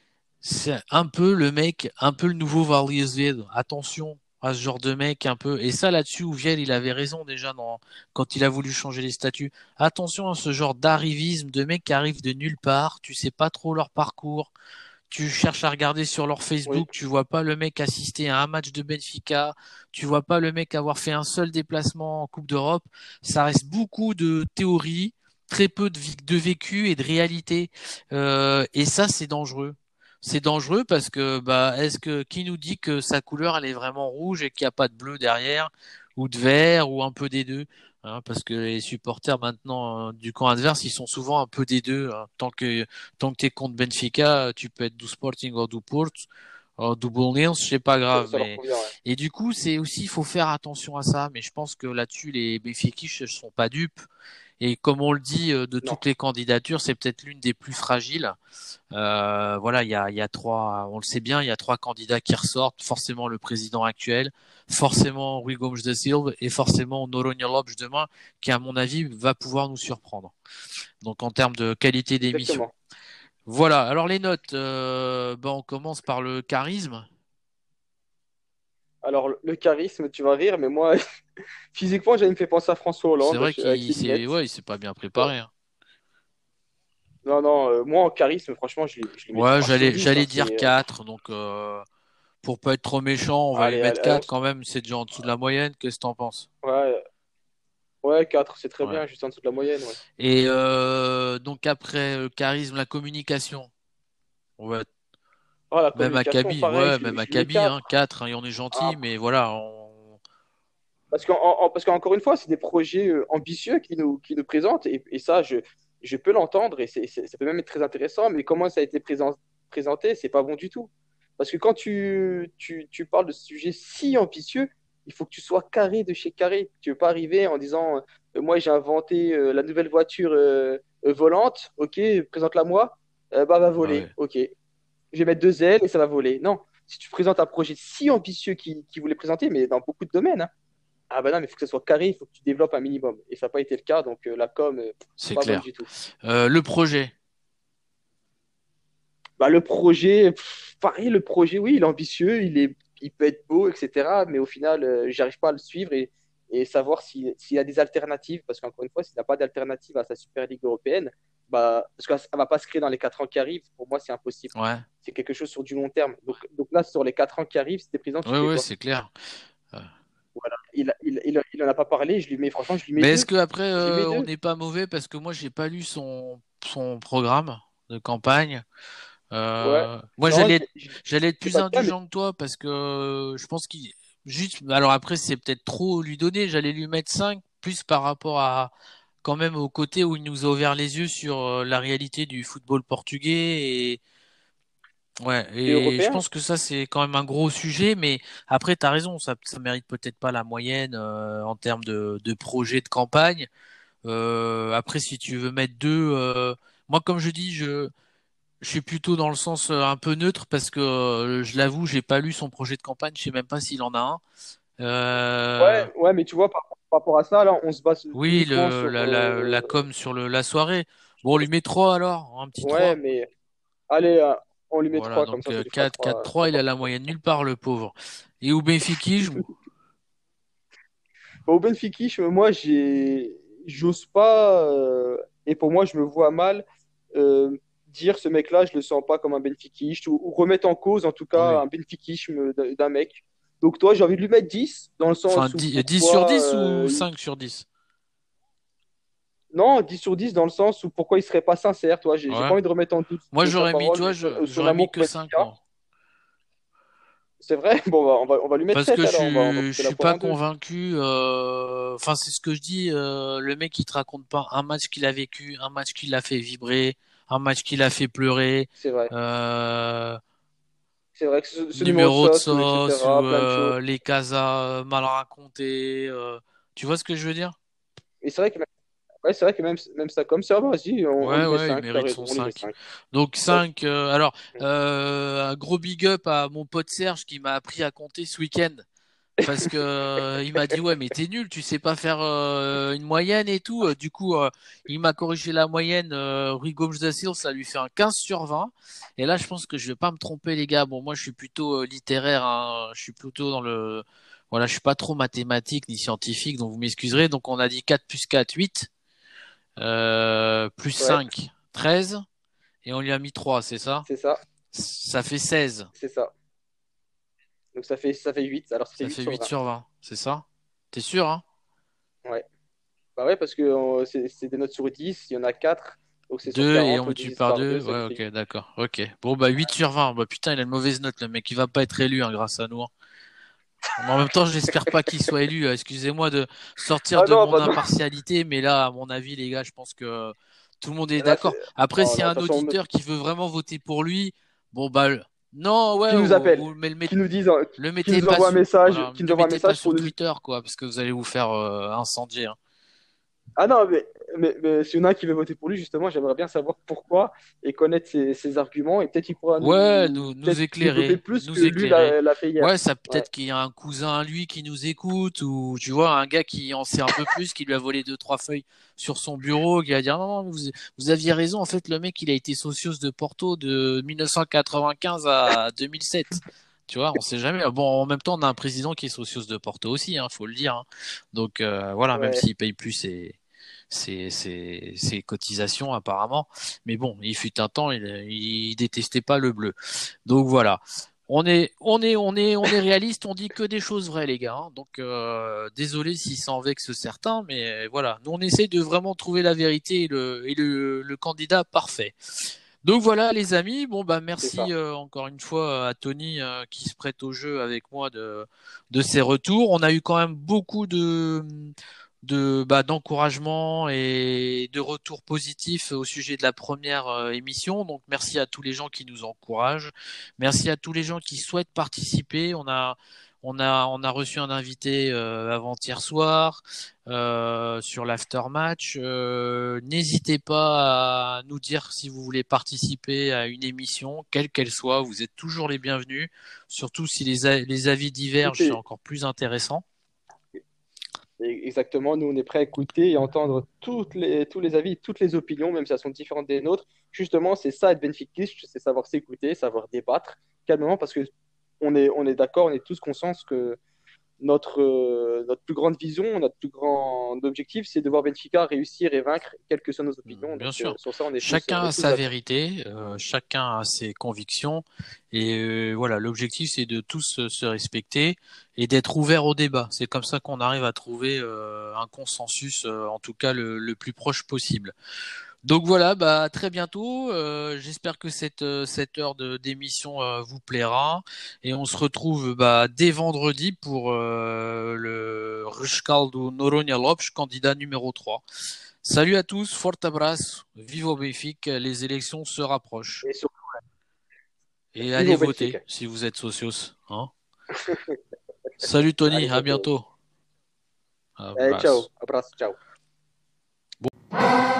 [SPEAKER 1] c'est un peu le mec, un peu le nouveau Varliesved. Attention à ce genre de mec un peu. Et ça, là-dessus, où Viel, il avait raison déjà dans, quand il a voulu changer les statuts. Attention à ce genre d'arrivisme de mecs qui arrivent de nulle part. Tu sais pas trop leur parcours tu cherches à regarder sur leur Facebook, oui. tu vois pas le mec assister à un match de Benfica, tu vois pas le mec avoir fait un seul déplacement en Coupe d'Europe. Ça reste beaucoup de théories, très peu de, de vécu et de réalité. Euh, et ça, c'est dangereux. C'est dangereux parce que bah est-ce que qui nous dit que sa couleur elle est vraiment rouge et qu'il n'y a pas de bleu derrière ou de vert ou un peu des deux Hein, parce que les supporters maintenant euh, du camp adverse, ils sont souvent un peu des deux. Hein. Tant que tant que t'es contre Benfica, tu peux être du Sporting ou du Porto, ou du Bologna, c'est pas grave. Mais... Convient, ouais. Et du coup, c'est aussi, il faut faire attention à ça. Mais je pense que là-dessus, les Benfica ne sont pas dupes. Et comme on le dit euh, de non. toutes les candidatures, c'est peut-être l'une des plus fragiles. Euh, voilà, il y a, y a trois, on le sait bien, il y a trois candidats qui ressortent. Forcément le président actuel, forcément Rui Gomes de Silva et forcément Noronha Lopes demain, qui à mon avis va pouvoir nous surprendre. Donc en termes de qualité d'émission. Voilà. Alors les notes, euh, ben on commence par le charisme.
[SPEAKER 2] Alors, le charisme, tu vas rire, mais moi, physiquement, j'avais me fait penser à François Hollande.
[SPEAKER 1] C'est vrai qu'il s'est ouais, pas bien préparé. Hein.
[SPEAKER 2] Non, non, euh, moi, en charisme, franchement, je, je
[SPEAKER 1] Ouais, j'allais, j'allais dire 4, donc euh, pour pas être trop méchant, on va allez, lui mettre allez, 4 quand même, c'est déjà en dessous de la moyenne. Qu'est-ce que t'en penses?
[SPEAKER 2] Ouais, ouais 4, c'est très ouais. bien, juste en dessous de la moyenne. Ouais.
[SPEAKER 1] Et euh, donc, après le charisme, la communication, on va
[SPEAKER 2] Oh,
[SPEAKER 1] même Akabi, ouais, même Akabi, 4, hein, 4 hein, on est gentil, ah. mais voilà. On...
[SPEAKER 2] Parce qu'encore qu une fois, c'est des projets euh, ambitieux qui nous, qui nous présentent, et, et ça, je, je peux l'entendre, et c est, c est, ça peut même être très intéressant, mais comment ça a été présent, présenté, c'est pas bon du tout. Parce que quand tu, tu, tu parles de ce sujet si ambitieux, il faut que tu sois carré de chez carré. Tu veux pas arriver en disant, euh, moi j'ai inventé euh, la nouvelle voiture euh, volante, ok, présente-la moi, bah va voler, ouais. ok je vais mettre deux ailes et ça va voler. Non, si tu présentes un projet si ambitieux qui, qui voulait présenter, mais dans beaucoup de domaines, hein, ah ben non, mais il faut que ça soit carré, il faut que tu développes un minimum. Et ça n'a pas été le cas, donc euh, la com, euh,
[SPEAKER 1] c'est clair. du tout. Euh, le projet
[SPEAKER 2] bah, Le projet, pff, pareil, le projet, oui, il est ambitieux, il, est, il peut être beau, etc. Mais au final, j'arrive pas à le suivre et, et savoir s'il y a des alternatives, parce qu'encore une fois, s'il n'y a pas d'alternative à sa Super Ligue européenne, bah, parce que ça va pas se créer dans les 4 ans qui arrivent. Pour moi, c'est impossible.
[SPEAKER 1] Ouais.
[SPEAKER 2] C'est quelque chose sur du long terme. Donc, donc là, sur les 4 ans qui arrivent, c'était présent.
[SPEAKER 1] Oui, oui, c'est clair.
[SPEAKER 2] Voilà. Il, il, il, il en a pas parlé, je lui mets, franchement, je lui mets
[SPEAKER 1] Mais est-ce que après
[SPEAKER 2] Je lui mets
[SPEAKER 1] euh, on n'est pas mauvais parce que moi j'ai pas lu son son programme de campagne?
[SPEAKER 2] Ouais.
[SPEAKER 1] Euh, moi j'allais être, j'allais être plus
[SPEAKER 2] mais
[SPEAKER 1] indulgent que toi parce que euh, je pense qu'il juste alors après c'est peut-être trop lui donner, j'allais lui mettre 5 plus par rapport à quand même au côté où il nous a ouvert les yeux sur euh, la réalité du football portugais et ouais
[SPEAKER 2] et
[SPEAKER 1] et je pense que ça c'est quand même un gros sujet mais après t'as raison ça ça mérite peut-être pas la moyenne euh, en termes de de projet de campagne euh, après, si tu veux mettre deux, euh, moi, comme je dis, je, je suis plutôt dans le sens un peu neutre parce que je l'avoue, j'ai pas lu son projet de campagne, je sais même pas s'il en a un.
[SPEAKER 2] Ouais, ouais, mais tu vois, par, par rapport à ça, là, on se base
[SPEAKER 1] oui, le,
[SPEAKER 2] sur.
[SPEAKER 1] la, la, la
[SPEAKER 2] euh,
[SPEAKER 1] com sur le, la soirée. Bon, on lui met trois alors, un petit
[SPEAKER 2] Ouais,
[SPEAKER 1] trois.
[SPEAKER 2] mais allez, euh, on lui met
[SPEAKER 1] Voilà,
[SPEAKER 2] trois, comme
[SPEAKER 1] donc
[SPEAKER 2] ça, ça
[SPEAKER 1] euh,
[SPEAKER 2] lui fera
[SPEAKER 1] 4, 4,
[SPEAKER 2] trois,
[SPEAKER 1] 3,
[SPEAKER 2] trois
[SPEAKER 1] il a la moyenne nulle part, le pauvre. Et au Benfica, je...
[SPEAKER 2] Au Benfica, je- moi, j'ai, j'ose pas, euh, et pour moi, je me vois mal euh, dire ce mec-là, je le sens pas comme un benfiquiste, ou, ou remettre en cause, en tout cas,
[SPEAKER 1] oui.
[SPEAKER 2] un benfiquisme d'un d'un mec. Donc, toi, j'ai envie de lui mettre 10 dans le
[SPEAKER 1] Enfin,
[SPEAKER 2] sens où
[SPEAKER 1] 10, 10 sur
[SPEAKER 2] pourquoi.
[SPEAKER 1] 10 ou
[SPEAKER 2] euh,
[SPEAKER 1] 5 sur 10?
[SPEAKER 2] non, 10 sur 10 dans le sens où pourquoi il serait pas sincère, toi. J'ai j'ai pas
[SPEAKER 1] Ouais.
[SPEAKER 2] envie de remettre en doute
[SPEAKER 1] Moi,
[SPEAKER 2] sa
[SPEAKER 1] j'aurais mis,
[SPEAKER 2] son
[SPEAKER 1] j'aurais mis que
[SPEAKER 2] pour
[SPEAKER 1] 5,
[SPEAKER 2] Benfica.
[SPEAKER 1] moi.
[SPEAKER 2] C'est vrai? Bon, bah, on va, on va lui mettre
[SPEAKER 1] Parce que
[SPEAKER 2] 7
[SPEAKER 1] je
[SPEAKER 2] alors, on va, on va
[SPEAKER 1] suis, je suis pas convaincu. euh, Enfin, c'est ce que je dis. euh, le mec, il te raconte pas un match qu'il a vécu, un match qui l'a fait vibrer, un match qui l'a fait pleurer,
[SPEAKER 2] C'est vrai.
[SPEAKER 1] euh,
[SPEAKER 2] C'est vrai que ce, ce numéro de sauce, ou
[SPEAKER 1] sauce
[SPEAKER 2] etc.,
[SPEAKER 1] ou
[SPEAKER 2] plein de choses.
[SPEAKER 1] euh, les casas mal racontés. euh, tu vois ce que je veux dire?
[SPEAKER 2] Et c'est vrai que, ouais, c'est vrai que même, même ça comme ça, bah, vas-y, on, on
[SPEAKER 1] Ouais, ouais, il
[SPEAKER 2] 5, t'as
[SPEAKER 1] mérite
[SPEAKER 2] raison,
[SPEAKER 1] son
[SPEAKER 2] on lui met
[SPEAKER 1] 5.
[SPEAKER 2] 5.
[SPEAKER 1] Donc
[SPEAKER 2] Ouais.
[SPEAKER 1] 5. euh, alors, euh, un gros big up à mon pote Serge qui m'a appris à compter ce week-end. Parce que euh, il m'a dit ouais mais t'es nul, tu sais pas faire euh, une moyenne et tout. Euh, Du coup euh, il m'a corrigé la moyenne. Euh, Rui Gomes da Silva, ça lui fait un 15 sur 20. Et là je pense que je vais pas me tromper les gars. Bon moi je suis plutôt euh, littéraire, hein. Je suis plutôt dans le voilà je suis pas trop mathématique ni scientifique donc vous m'excuserez. Donc on a dit 4 plus 4 8 euh, plus
[SPEAKER 2] Ouais,
[SPEAKER 1] 5 13 et on lui a mis 3 c'est ça?
[SPEAKER 2] c'est ça,
[SPEAKER 1] Ça fait 16.
[SPEAKER 2] c'est ça. Donc ça fait, ça fait 8, alors ça fait
[SPEAKER 1] Ça
[SPEAKER 2] 8
[SPEAKER 1] fait
[SPEAKER 2] sur
[SPEAKER 1] 8
[SPEAKER 2] 20.
[SPEAKER 1] sur 20 c'est ça? T'es sûr hein?
[SPEAKER 2] Ouais. Bah ouais, parce que euh, c'est des notes sur 10, il y en a 4, donc c'est sur
[SPEAKER 1] 2 et
[SPEAKER 2] 40,
[SPEAKER 1] on
[SPEAKER 2] divise
[SPEAKER 1] par
[SPEAKER 2] par
[SPEAKER 1] 2.
[SPEAKER 2] 2, ça
[SPEAKER 1] Ouais,
[SPEAKER 2] fait
[SPEAKER 1] ok,
[SPEAKER 2] 8.
[SPEAKER 1] d'accord. Ok. Bon, bah 8 sur 20. Bah putain, il a une mauvaise note, le mec. Il va pas être élu hein, grâce à nous. hein. Mais en même temps, j'espère pas qu'il soit élu. Euh, Excusez-moi de sortir
[SPEAKER 2] Ah
[SPEAKER 1] de
[SPEAKER 2] non,
[SPEAKER 1] mon
[SPEAKER 2] bah
[SPEAKER 1] impartialité, mais là, à mon avis, les gars, je pense que tout le monde est
[SPEAKER 2] c'est...
[SPEAKER 1] d'accord. Après,
[SPEAKER 2] Non,
[SPEAKER 1] s'il y a un auditeur qui veut vraiment voter pour lui, bon, bah, non, ouais,
[SPEAKER 2] qui nous
[SPEAKER 1] ou,
[SPEAKER 2] appelle,
[SPEAKER 1] ou- mais le,
[SPEAKER 2] qui nous disent,
[SPEAKER 1] le
[SPEAKER 2] qui nous
[SPEAKER 1] pas
[SPEAKER 2] envoie un
[SPEAKER 1] sur,
[SPEAKER 2] message,
[SPEAKER 1] voilà,
[SPEAKER 2] qui nous envoie un message
[SPEAKER 1] sur. Twitter, quoi, parce que vous allez vous faire euh, incendier. hein.
[SPEAKER 2] Ah non, mais, mais, mais s'il y en a un qui veut voter pour lui, justement, j'aimerais bien savoir pourquoi et connaître ses, ses arguments, et peut-être qu'il pourra
[SPEAKER 1] Ouais,
[SPEAKER 2] nous,
[SPEAKER 1] nous, nous
[SPEAKER 2] développer
[SPEAKER 1] éclairer,
[SPEAKER 2] plus que
[SPEAKER 1] nous
[SPEAKER 2] lui
[SPEAKER 1] éclairer.
[SPEAKER 2] l'a, l'a fait hier.
[SPEAKER 1] Ouais, ça
[SPEAKER 2] Ouais,
[SPEAKER 1] peut-être qu'il y a un cousin à lui qui nous écoute ou tu vois un gars qui en sait un peu plus, qui lui a volé deux trois feuilles sur son bureau, qui va dire non non mais vous vous aviez raison en fait le mec il a été socios de Porto de 1995 à 2007. Tu vois, on sait jamais. Bon, en même temps, on a un président qui est socios de Porto aussi, hein, faut le dire. hein. Donc euh, voilà, même
[SPEAKER 2] ouais,
[SPEAKER 1] s'il paye plus ses, ses, ses, ses cotisations apparemment, mais bon, il fut un temps, il, il détestait pas le bleu. Donc voilà. On est, on est, on est, on est réaliste. On dit que des choses vraies, les gars. hein. Donc euh, désolé si ça en vexe certains, mais voilà. Nous, on essaie de vraiment trouver la vérité et le, et le, le candidat parfait. Donc voilà, les amis. Bon bah merci euh, encore une fois à Tony euh, qui se prête au jeu avec moi de de ses retours. On a eu quand même beaucoup de de bah, d'encouragement et de retours positifs au sujet de la première euh, émission. Donc merci à tous les gens qui nous encouragent. Merci à tous les gens qui souhaitent participer. On a on a on a reçu un invité euh, avant-hier soir euh, sur l'aftermatch. Euh, N'hésitez pas à nous dire si vous voulez participer à une émission, quelle qu'elle soit. Vous êtes toujours les bienvenus. Surtout si les, les avis divergent, c'est encore plus intéressant.
[SPEAKER 2] Exactement, nous, on est prêt à écouter et entendre les, tous les avis, toutes les opinions, même si elles sont différentes des nôtres. Justement, c'est ça être benfiquiste, c'est savoir s'écouter, savoir débattre calmement, parce que on est, on est d'accord, on est tous conscients que notre, euh, notre plus grande vision, notre plus grand objectif, c'est de voir Benfica réussir et vaincre, quelles que soient nos opinions.
[SPEAKER 1] Bien sûr.
[SPEAKER 2] sur ça, on est
[SPEAKER 1] chacun
[SPEAKER 2] tous,
[SPEAKER 1] a sa vérité, chacun a ses convictions, et voilà, l'objectif c'est de tous se respecter et d'être ouvert au débat. C'est comme ça qu'on arrive à trouver un consensus, en tout cas le, le plus proche possible. Donc voilà, bah très bientôt. Euh, j'espère que cette euh, cette heure d'émission euh, vous plaira et on se retrouve bah, dès vendredi pour le Ruscaldo Noronha Lopes, candidat numéro 3. Salut à tous, fort abraço, vive au les élections se rapprochent. Et, allez voter si vous êtes socios. Hein Salut Tony, à bientôt.
[SPEAKER 2] Eh, ciao, ciao. Benfica,